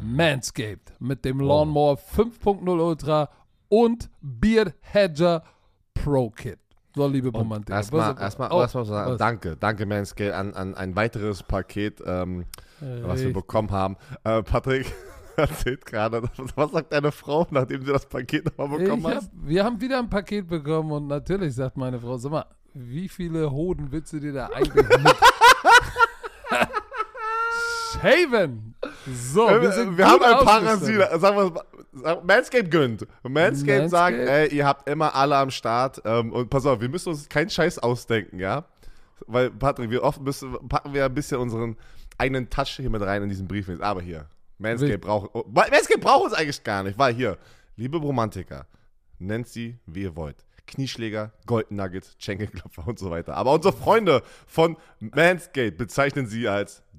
Manscaped mit dem Lawnmower 5.0 Ultra und Beard Hedger Pro Kit. So, liebe Romantik. Erstmal, erstmal, Oh, erstmal sagen, was? danke, danke Manscaped an, an ein weiteres Paket, ähm, was wir bekommen haben. Äh, Patrick erzählt gerade, was sagt deine Frau, nachdem sie das Paket nochmal bekommen Ich hab, wir haben wieder ein Paket bekommen und natürlich sagt meine Frau, sag mal, wie viele Hoden willst du dir da eigentlich mit shaven? So, wir, Wir, sind wir haben ein ausgestattet. Parasit. Sagen wir sag- Manscaped gönnt. Manscaped sagt, ey, ihr habt immer alle am Start. Ähm, und pass auf, wir müssen uns keinen Scheiß ausdenken, ja? Weil, Patrick, wir oft müssen, packen wir ein bisschen unseren eigenen Touch hier mit rein in diesen Brief. Aber hier, Manscaped Will- braucht, oh, Manscaped braucht uns eigentlich gar nicht, weil hier, liebe Romantiker, nennt sie, wie ihr wollt. Knieschläger, Golden Nuggets, Schenkelklopfer und so weiter. Aber unsere Freunde von Manscaped bezeichnen sie als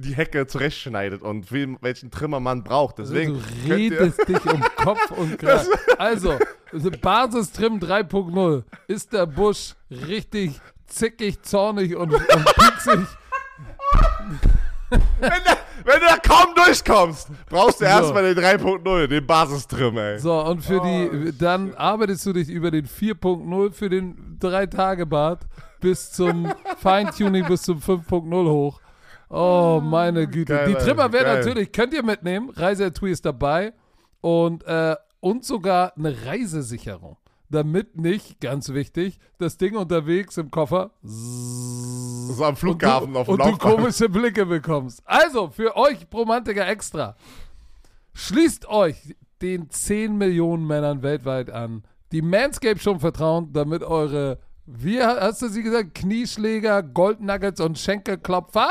die Hecke zurechtschneidet und welchen Trimmer man braucht. Deswegen du könnt ihr- redest dich um Kopf und Kragen. Also, Basistrim 3.0. Ist der Busch richtig zickig, zornig und, und pieksig? wenn, du, wenn du da kaum durchkommst, brauchst du So. erstmal den 3.0, den Basistrim, ey. So, und für Oh, die, dann arbeitest du dich über den 4.0 für den 3-Tage-Bad bis zum Feintuning bis zum 5.0 hoch. Oh, meine Güte. Geil, die Trimmer werden geil. natürlich, könnt ihr mitnehmen. Reiseetui ist dabei. Und, äh, und sogar eine Reisesicherung. Damit nicht, ganz wichtig, das Ding unterwegs im Koffer So am Flughafen du, auf dem und du komische Blicke bekommst. Also, für euch Romantiker extra. Schließt euch den 10 Millionen Männern weltweit an, die Manscape schon vertrauen, damit eure, wie hast du sie gesagt, Knieschläger, Goldnuggets und Schenkelklopfer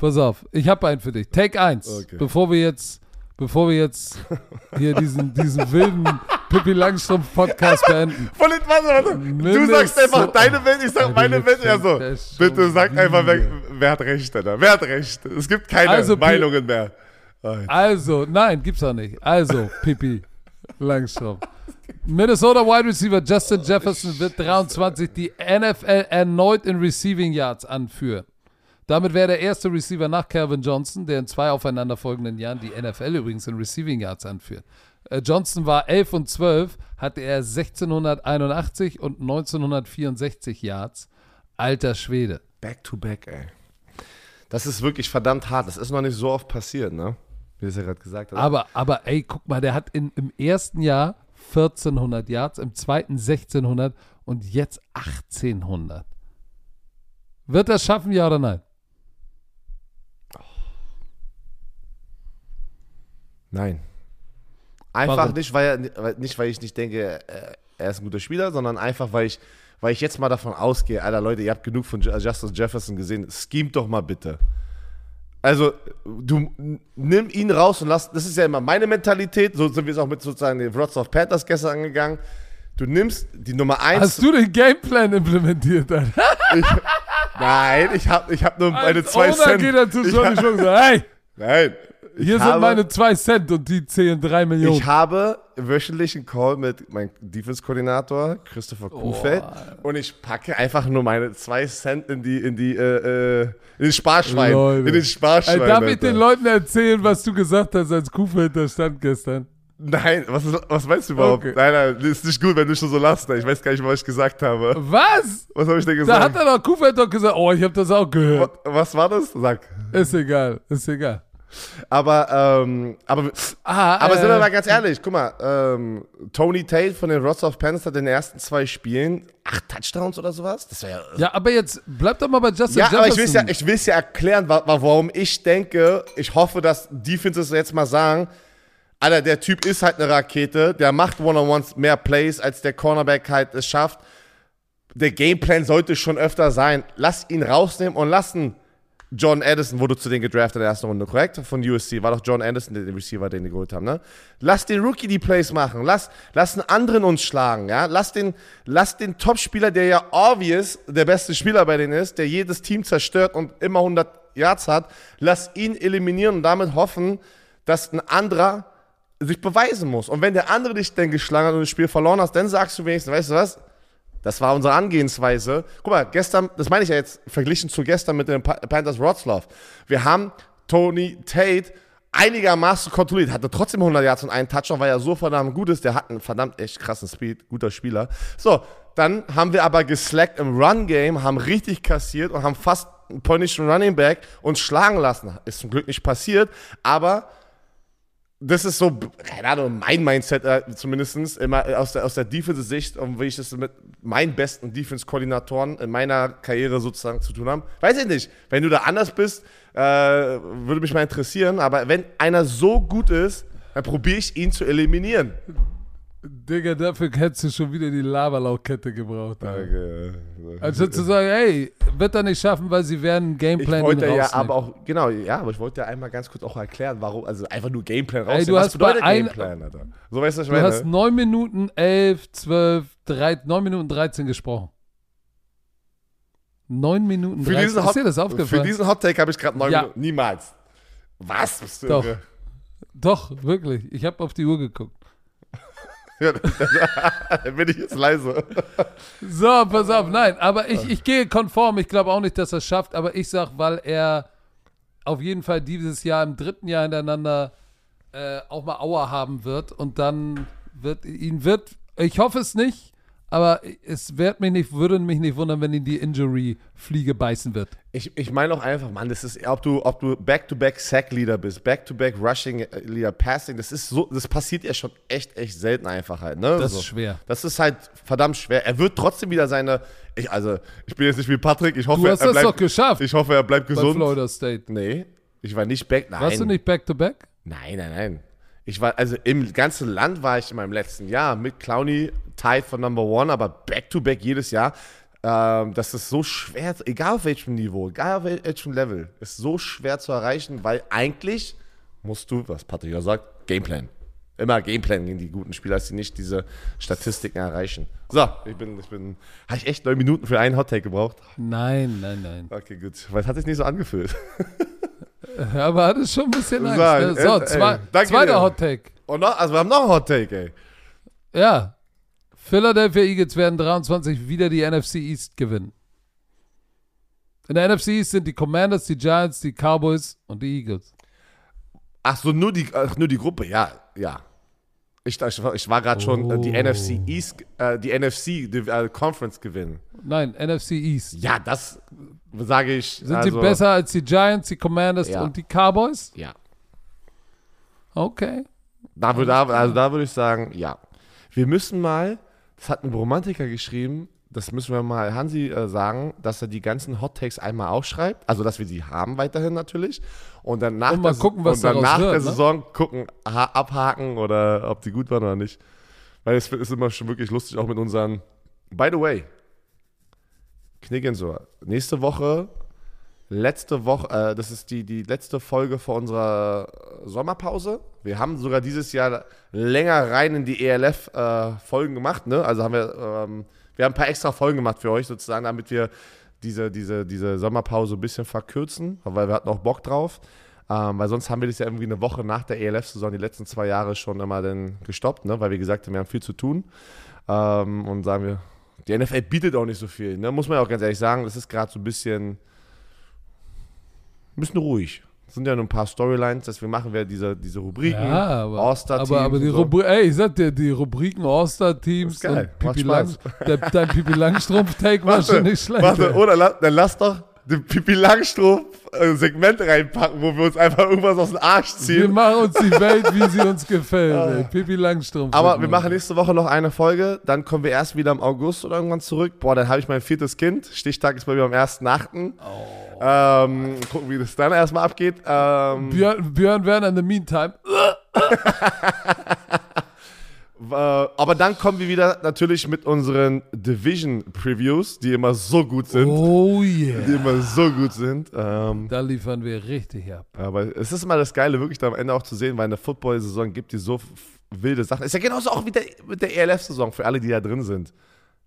Pass auf, ich habe einen für dich. Take 1. Okay. Bevor wir jetzt, bevor wir jetzt hier diesen, diesen wilden Pippi Langstrumpf Podcast beenden. Von den, warte, warte. Du sagst einfach deine Welt, ich sag meine Welt. Ja, so. das Bitte sag einfach wieder. wer hat recht, Alter. Wer hat recht? Es gibt keine Also, Meinungen mehr. Oh, Also, nein, gibt's auch nicht. Also, Pippi Langstrumpf. Minnesota Wide Receiver Justin Jefferson wird 23 die NFL erneut in Receiving Yards anführen. Damit wäre der erste Receiver nach Calvin Johnson, der in zwei aufeinanderfolgenden Jahren die NFL übrigens in Receiving Yards anführt. Äh, Johnson war 11 und 12, hatte er 1681 und 1964 Yards. Alter Schwede. Back to back, ey. Das ist wirklich verdammt hart. Das ist noch nicht so oft passiert, ne? Wie es ja gerade gesagt hast. Aber, aber ey, guck mal, der hat in, im ersten Jahr 1400 Yards, im zweiten 1600 und jetzt 1800. Wird er schaffen, ja oder nein? Nein. Einfach Warum? nicht weil, er, nicht, weil ich nicht denke, äh, er ist ein guter Spieler, sondern einfach, weil ich, weil ich jetzt mal davon ausgehe, Alter, Leute, ihr habt genug von Ju- Justin Jefferson gesehen, schemt doch mal bitte. Also, du nimm ihn raus und lass, das ist ja immer meine Mentalität, so sind wir es auch mit sozusagen den Wrocław Panthers gestern angegangen. Du nimmst die Nummer 1. Hast du den Gameplan implementiert, Alter? Nein, ich habe ich hab nur meine Als 2 Owner Cent. geht er zu Ich Johnny hab- Schwung und sagt, hey, Nein. Ich hier sind habe- meine 2 Cent und die zählen 3 Millionen. Ich habe wöchentlich einen Call mit meinem Defense-Koordinator, Christopher Kuhfeld, und ich packe einfach nur meine zwei Cent in die, in die, äh, äh, in den Sparschwein. Leute. In den Sparschwein. Ey, darf ich Alter. den Leuten erzählen, was du gesagt hast, als Kuhfeld da stand gestern? Nein, was, ist- was meinst du überhaupt? Okay. Nein, nein, ist nicht gut, wenn du schon so lachst. ne? Ich weiß gar nicht, was ich gesagt habe. Was? Was habe ich denn Da hat gesagt? er doch Kuhfeld doch gesagt, oh, ich habe das auch gehört. was, was war das? Sag. Ist egal, ist egal. Aber, ähm, aber, Ah, aber sind wir äh, mal ganz ehrlich, guck mal, ähm, Tony Tate von den Rods of Panthers hat in den ersten zwei Spielen acht Touchdowns oder sowas. Das wäre ja Ja, aber jetzt bleib doch mal bei Justin Ja, Jefferson. aber ich will es ja, ich will's ja erklären, wa wa warum ich denke, ich hoffe, dass Defenses jetzt mal sagen, Alter, der Typ ist halt eine Rakete, der macht One-on-Ones mehr Plays, als der Cornerback halt es schafft. Der Gameplan sollte schon öfter sein. Lass ihn rausnehmen und lassen John Addison, wurde zu denen gedraftet in der ersten Runde, korrekt? Von USC. War doch John Addison, der den Receiver, den die geholt haben, ne? Lass den Rookie die Plays machen. Lass, lass einen anderen uns schlagen, ja? Lass den, lass den Topspieler, der ja obvious der beste Spieler bei denen ist, der jedes Team zerstört und immer 100 Yards hat, lass ihn eliminieren und damit hoffen, dass ein anderer sich beweisen muss. Und wenn der andere dich dann geschlagen hat und das Spiel verloren hast, dann sagst du wenigstens, weißt du was? Das war unsere Angehensweise. Guck mal, gestern, das meine ich ja jetzt verglichen zu gestern mit den Pa- Panthers Wroclaw. Wir haben Tony Tate einigermaßen kontrolliert, hatte trotzdem 100 Yards und einen Touchdown, weil er so verdammt gut ist. Der hat einen verdammt echt krassen Speed, guter Spieler. So, dann haben wir aber geslackt im Run-Game, haben richtig kassiert und haben fast einen polnischen Running Back uns schlagen lassen. Ist zum Glück nicht passiert, aber das ist so, keine Ahnung, mein Mindset äh, zumindest, immer äh, aus der, aus der Defensive-Sicht und wie ich das mit meinen besten Defense-Koordinatoren in meiner Karriere sozusagen zu tun habe. Weiß ich nicht. Wenn du da anders bist, äh, würde mich mal interessieren, aber wenn einer so gut ist, dann probiere ich ihn zu eliminieren. Digga, dafür hättest du schon wieder die Laberlauchkette gebraucht. Alter. Okay. Anstatt zu sagen, ey, wird er nicht schaffen, weil sie werden Ich Gameplan wollte ihn ja rausnehmen. aber auch, genau, ja, aber ich wollte ja einmal ganz kurz auch erklären, warum, also einfach nur Gameplan Ey, rausnehmen. du Was hast bedeutet ein- Gameplan, Alter? So weißt du, was ich Du meine? hast 9 Minuten 11, 12, 13, 9 Minuten 13 gesprochen. 9 Minuten Für 13. diesen, Ist Hot, dir das für aufgefallen? diesen Hot Take habe ich gerade neun Ja. Minuten. Niemals. Was? Bist du Doch. irre? Doch, wirklich. Ich habe auf die Uhr geguckt. Ja, dann bin ich jetzt leise. So, pass auf, nein, aber ich, ich gehe konform. Ich glaube auch nicht, dass er es schafft, aber ich sag, weil er auf jeden Fall dieses Jahr im dritten Jahr hintereinander äh, auch mal Auer haben wird und dann wird ihn wird, ich hoffe es nicht, aber es wird mich nicht, würde mich nicht wundern, wenn ihn die Injury-Fliege beißen wird. Ich, ich meine auch einfach, Mann, das ist, ob du, ob du Back-to-Back Sack-Leader bist, Back-to-Back Rushing-Leader, Passing, das ist so, das passiert ja schon echt, echt selten einfach halt, ne? Das so. ist schwer. Das ist halt verdammt schwer. Er wird trotzdem wieder seine, ich, also, ich bin jetzt nicht wie Patrick, ich hoffe, Du hast er das bleibt, doch geschafft ich hoffe, er bleibt bei gesund. Florida State. Nee, ich war nicht back, nein. Warst du nicht back-to-back? Nein, nein, nein. Ich war, also im ganzen Land war ich in meinem letzten Jahr mit Clowny tied von Number One, aber back-to-back jedes Jahr. Ähm, das ist so schwer, egal auf welchem Niveau, egal auf wel- welchem Level, ist so schwer zu erreichen, weil eigentlich musst du, was Patrick ja sagt, Gameplan. Immer Gameplan gegen die guten Spieler, dass sie nicht diese Statistiken erreichen. So, ich bin, ich bin, habe ich echt neun Minuten für einen Hottake gebraucht? Nein, nein, nein. Okay, gut. Weil es hat sich nicht so angefühlt. Aber hat es schon ein bisschen Angst. Sag, ne? So, äh, zwei, ey, zweiter dir. Hot-Take. Und noch, also wir haben noch einen Hottake, ey. Ja. Philadelphia Eagles werden 23 wieder die NFC East gewinnen. In der NFC East sind die Commanders, die Giants, die Cowboys und die Eagles. Ach so, nur die, ach, nur die Gruppe, ja, ja. Ich, ich, war- ich war gerade schon äh, die Oh. NFC East, äh, die NFC die, äh, Conference gewinnen. Nein, NFC East. Ja, das sage ich. Sind also, sie besser als die Giants, die Commanders Ja. und die Cowboys? Ja. Okay. Da, da, also da würde ich sagen, ja. Wir müssen mal, das hat ein Romantiker geschrieben, das müssen wir mal Hansi äh, sagen, dass er die ganzen Hot Takes einmal aufschreibt, also dass wir die haben weiterhin natürlich und dann nach, Und der, gucken, und dann nach wird, der ne? Saison gucken, ha- abhaken oder ob die gut waren oder nicht. Weil es ist immer schon wirklich lustig, auch mit unseren, by the way, Knicken so. Nächste Woche, letzte Woche, äh, das ist die, die letzte Folge vor unserer Sommerpause. Wir haben sogar dieses Jahr länger rein in die ELF-Folgen gemacht, ne? Also haben wir, ähm, wir haben ein paar extra Folgen gemacht für euch sozusagen, damit wir diese, diese, diese Sommerpause ein bisschen verkürzen, weil wir hatten auch Bock drauf. Ähm, weil sonst haben wir das ja irgendwie eine Woche nach der ELF-Saison die letzten zwei Jahre schon immer dann gestoppt, ne? weil wir gesagt haben, wir haben viel zu tun. Ähm, und sagen wir, die NFL bietet auch nicht so viel. Ne? Muss man ja auch ganz ehrlich sagen, das ist gerade so ein bisschen, ein bisschen ruhig. Es sind ja nur ein paar Storylines, deswegen machen wir diese, diese Rubriken. Ja, aber, All-Star-Teams aber, aber die so. Rubri ey, ich sag dir, die Rubriken All-Star-Teams Das und Pipi Lang, der, dein Pipi Langstrumpf-Take war schon nicht schlecht. Warte, oder la, dann lass doch den Pipi Langstrumpf-Segment reinpacken, wo wir uns einfach irgendwas aus dem Arsch Wir ziehen. machen uns die Welt, wie sie uns gefällt. ey. Pipi Langstrumpf. Aber wir machen nächste Woche noch eine Folge, dann kommen wir erst wieder im August oder irgendwann zurück. Boah, dann habe ich mein viertes Kind. Stichtag ist bei mir am 1.8. Oh. Ähm, gucken, wie das dann erstmal abgeht. Ähm, Björn, Björn Werner in the meantime. Äh, aber dann kommen wir wieder natürlich mit unseren Division-Previews, die immer so gut sind. Oh Die yeah. immer so gut sind. Ähm, Da liefern wir richtig ab. aber es ist immer das Geile, wirklich da am Ende auch zu sehen, weil eine Football-Saison gibt, die so wilde Sachen. Ist ja genauso auch wie der, mit der ELF-Saison für alle, die da drin sind.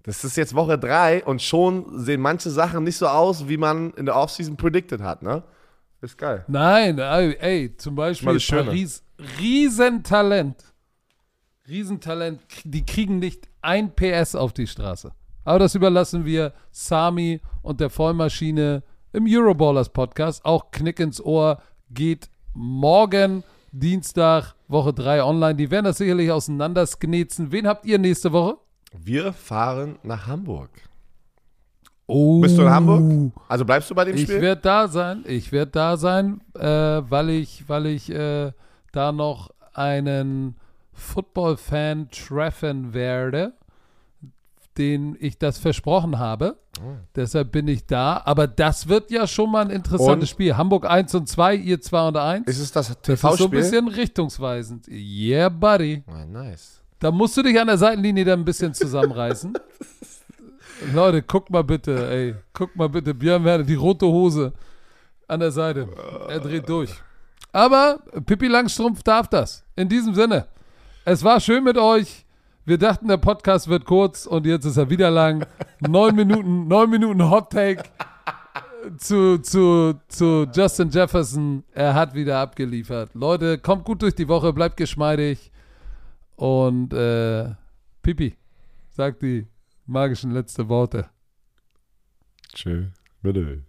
Das ist jetzt Woche drei und schon sehen manche Sachen nicht so aus, wie man in der Offseason predicted hat, ne? Ist geil. Nein, ey, zum Beispiel. Paris, Riesentalent. Riesentalent, die kriegen nicht ein PS auf die Straße. Aber das überlassen wir Sami und der Vollmaschine im Euroballers Podcast. Auch Knick ins Ohr geht morgen, Dienstag, Woche 3 online. Die werden das sicherlich auseinandersknetzen. Wen habt ihr nächste Woche? Wir fahren nach Hamburg. Oh. Bist du in Hamburg? Also bleibst du bei dem Ich Spiel? werde da sein. Ich werde da sein, äh, weil ich, weil ich äh, da noch einen Football-Fan treffen werde, den ich das versprochen habe. Oh. Deshalb bin ich da. Aber das wird ja schon mal ein interessantes Und? Spiel. Hamburg 1 und 2, ihr 2 und 1. Ist es das das ist so ein TV-Spiel? bisschen richtungsweisend. Yeah, buddy. Ah, nice. Da musst du dich an der Seitenlinie dann ein bisschen zusammenreißen. Leute, guck mal bitte, ey. Guck mal bitte, Björn Werner, die rote Hose an der Seite. Er dreht durch. Aber Pippi Langstrumpf darf das. In diesem Sinne, es war schön mit euch. Wir dachten, der Podcast wird kurz und jetzt ist er wieder lang. Neun Minuten, neun Minuten Hot Take zu, zu, zu Justin Jefferson. Er hat wieder abgeliefert. Leute, kommt gut durch die Woche, bleibt geschmeidig. Und äh, Pipi, sagt die magischen letzte Worte. Tschö. Bitte.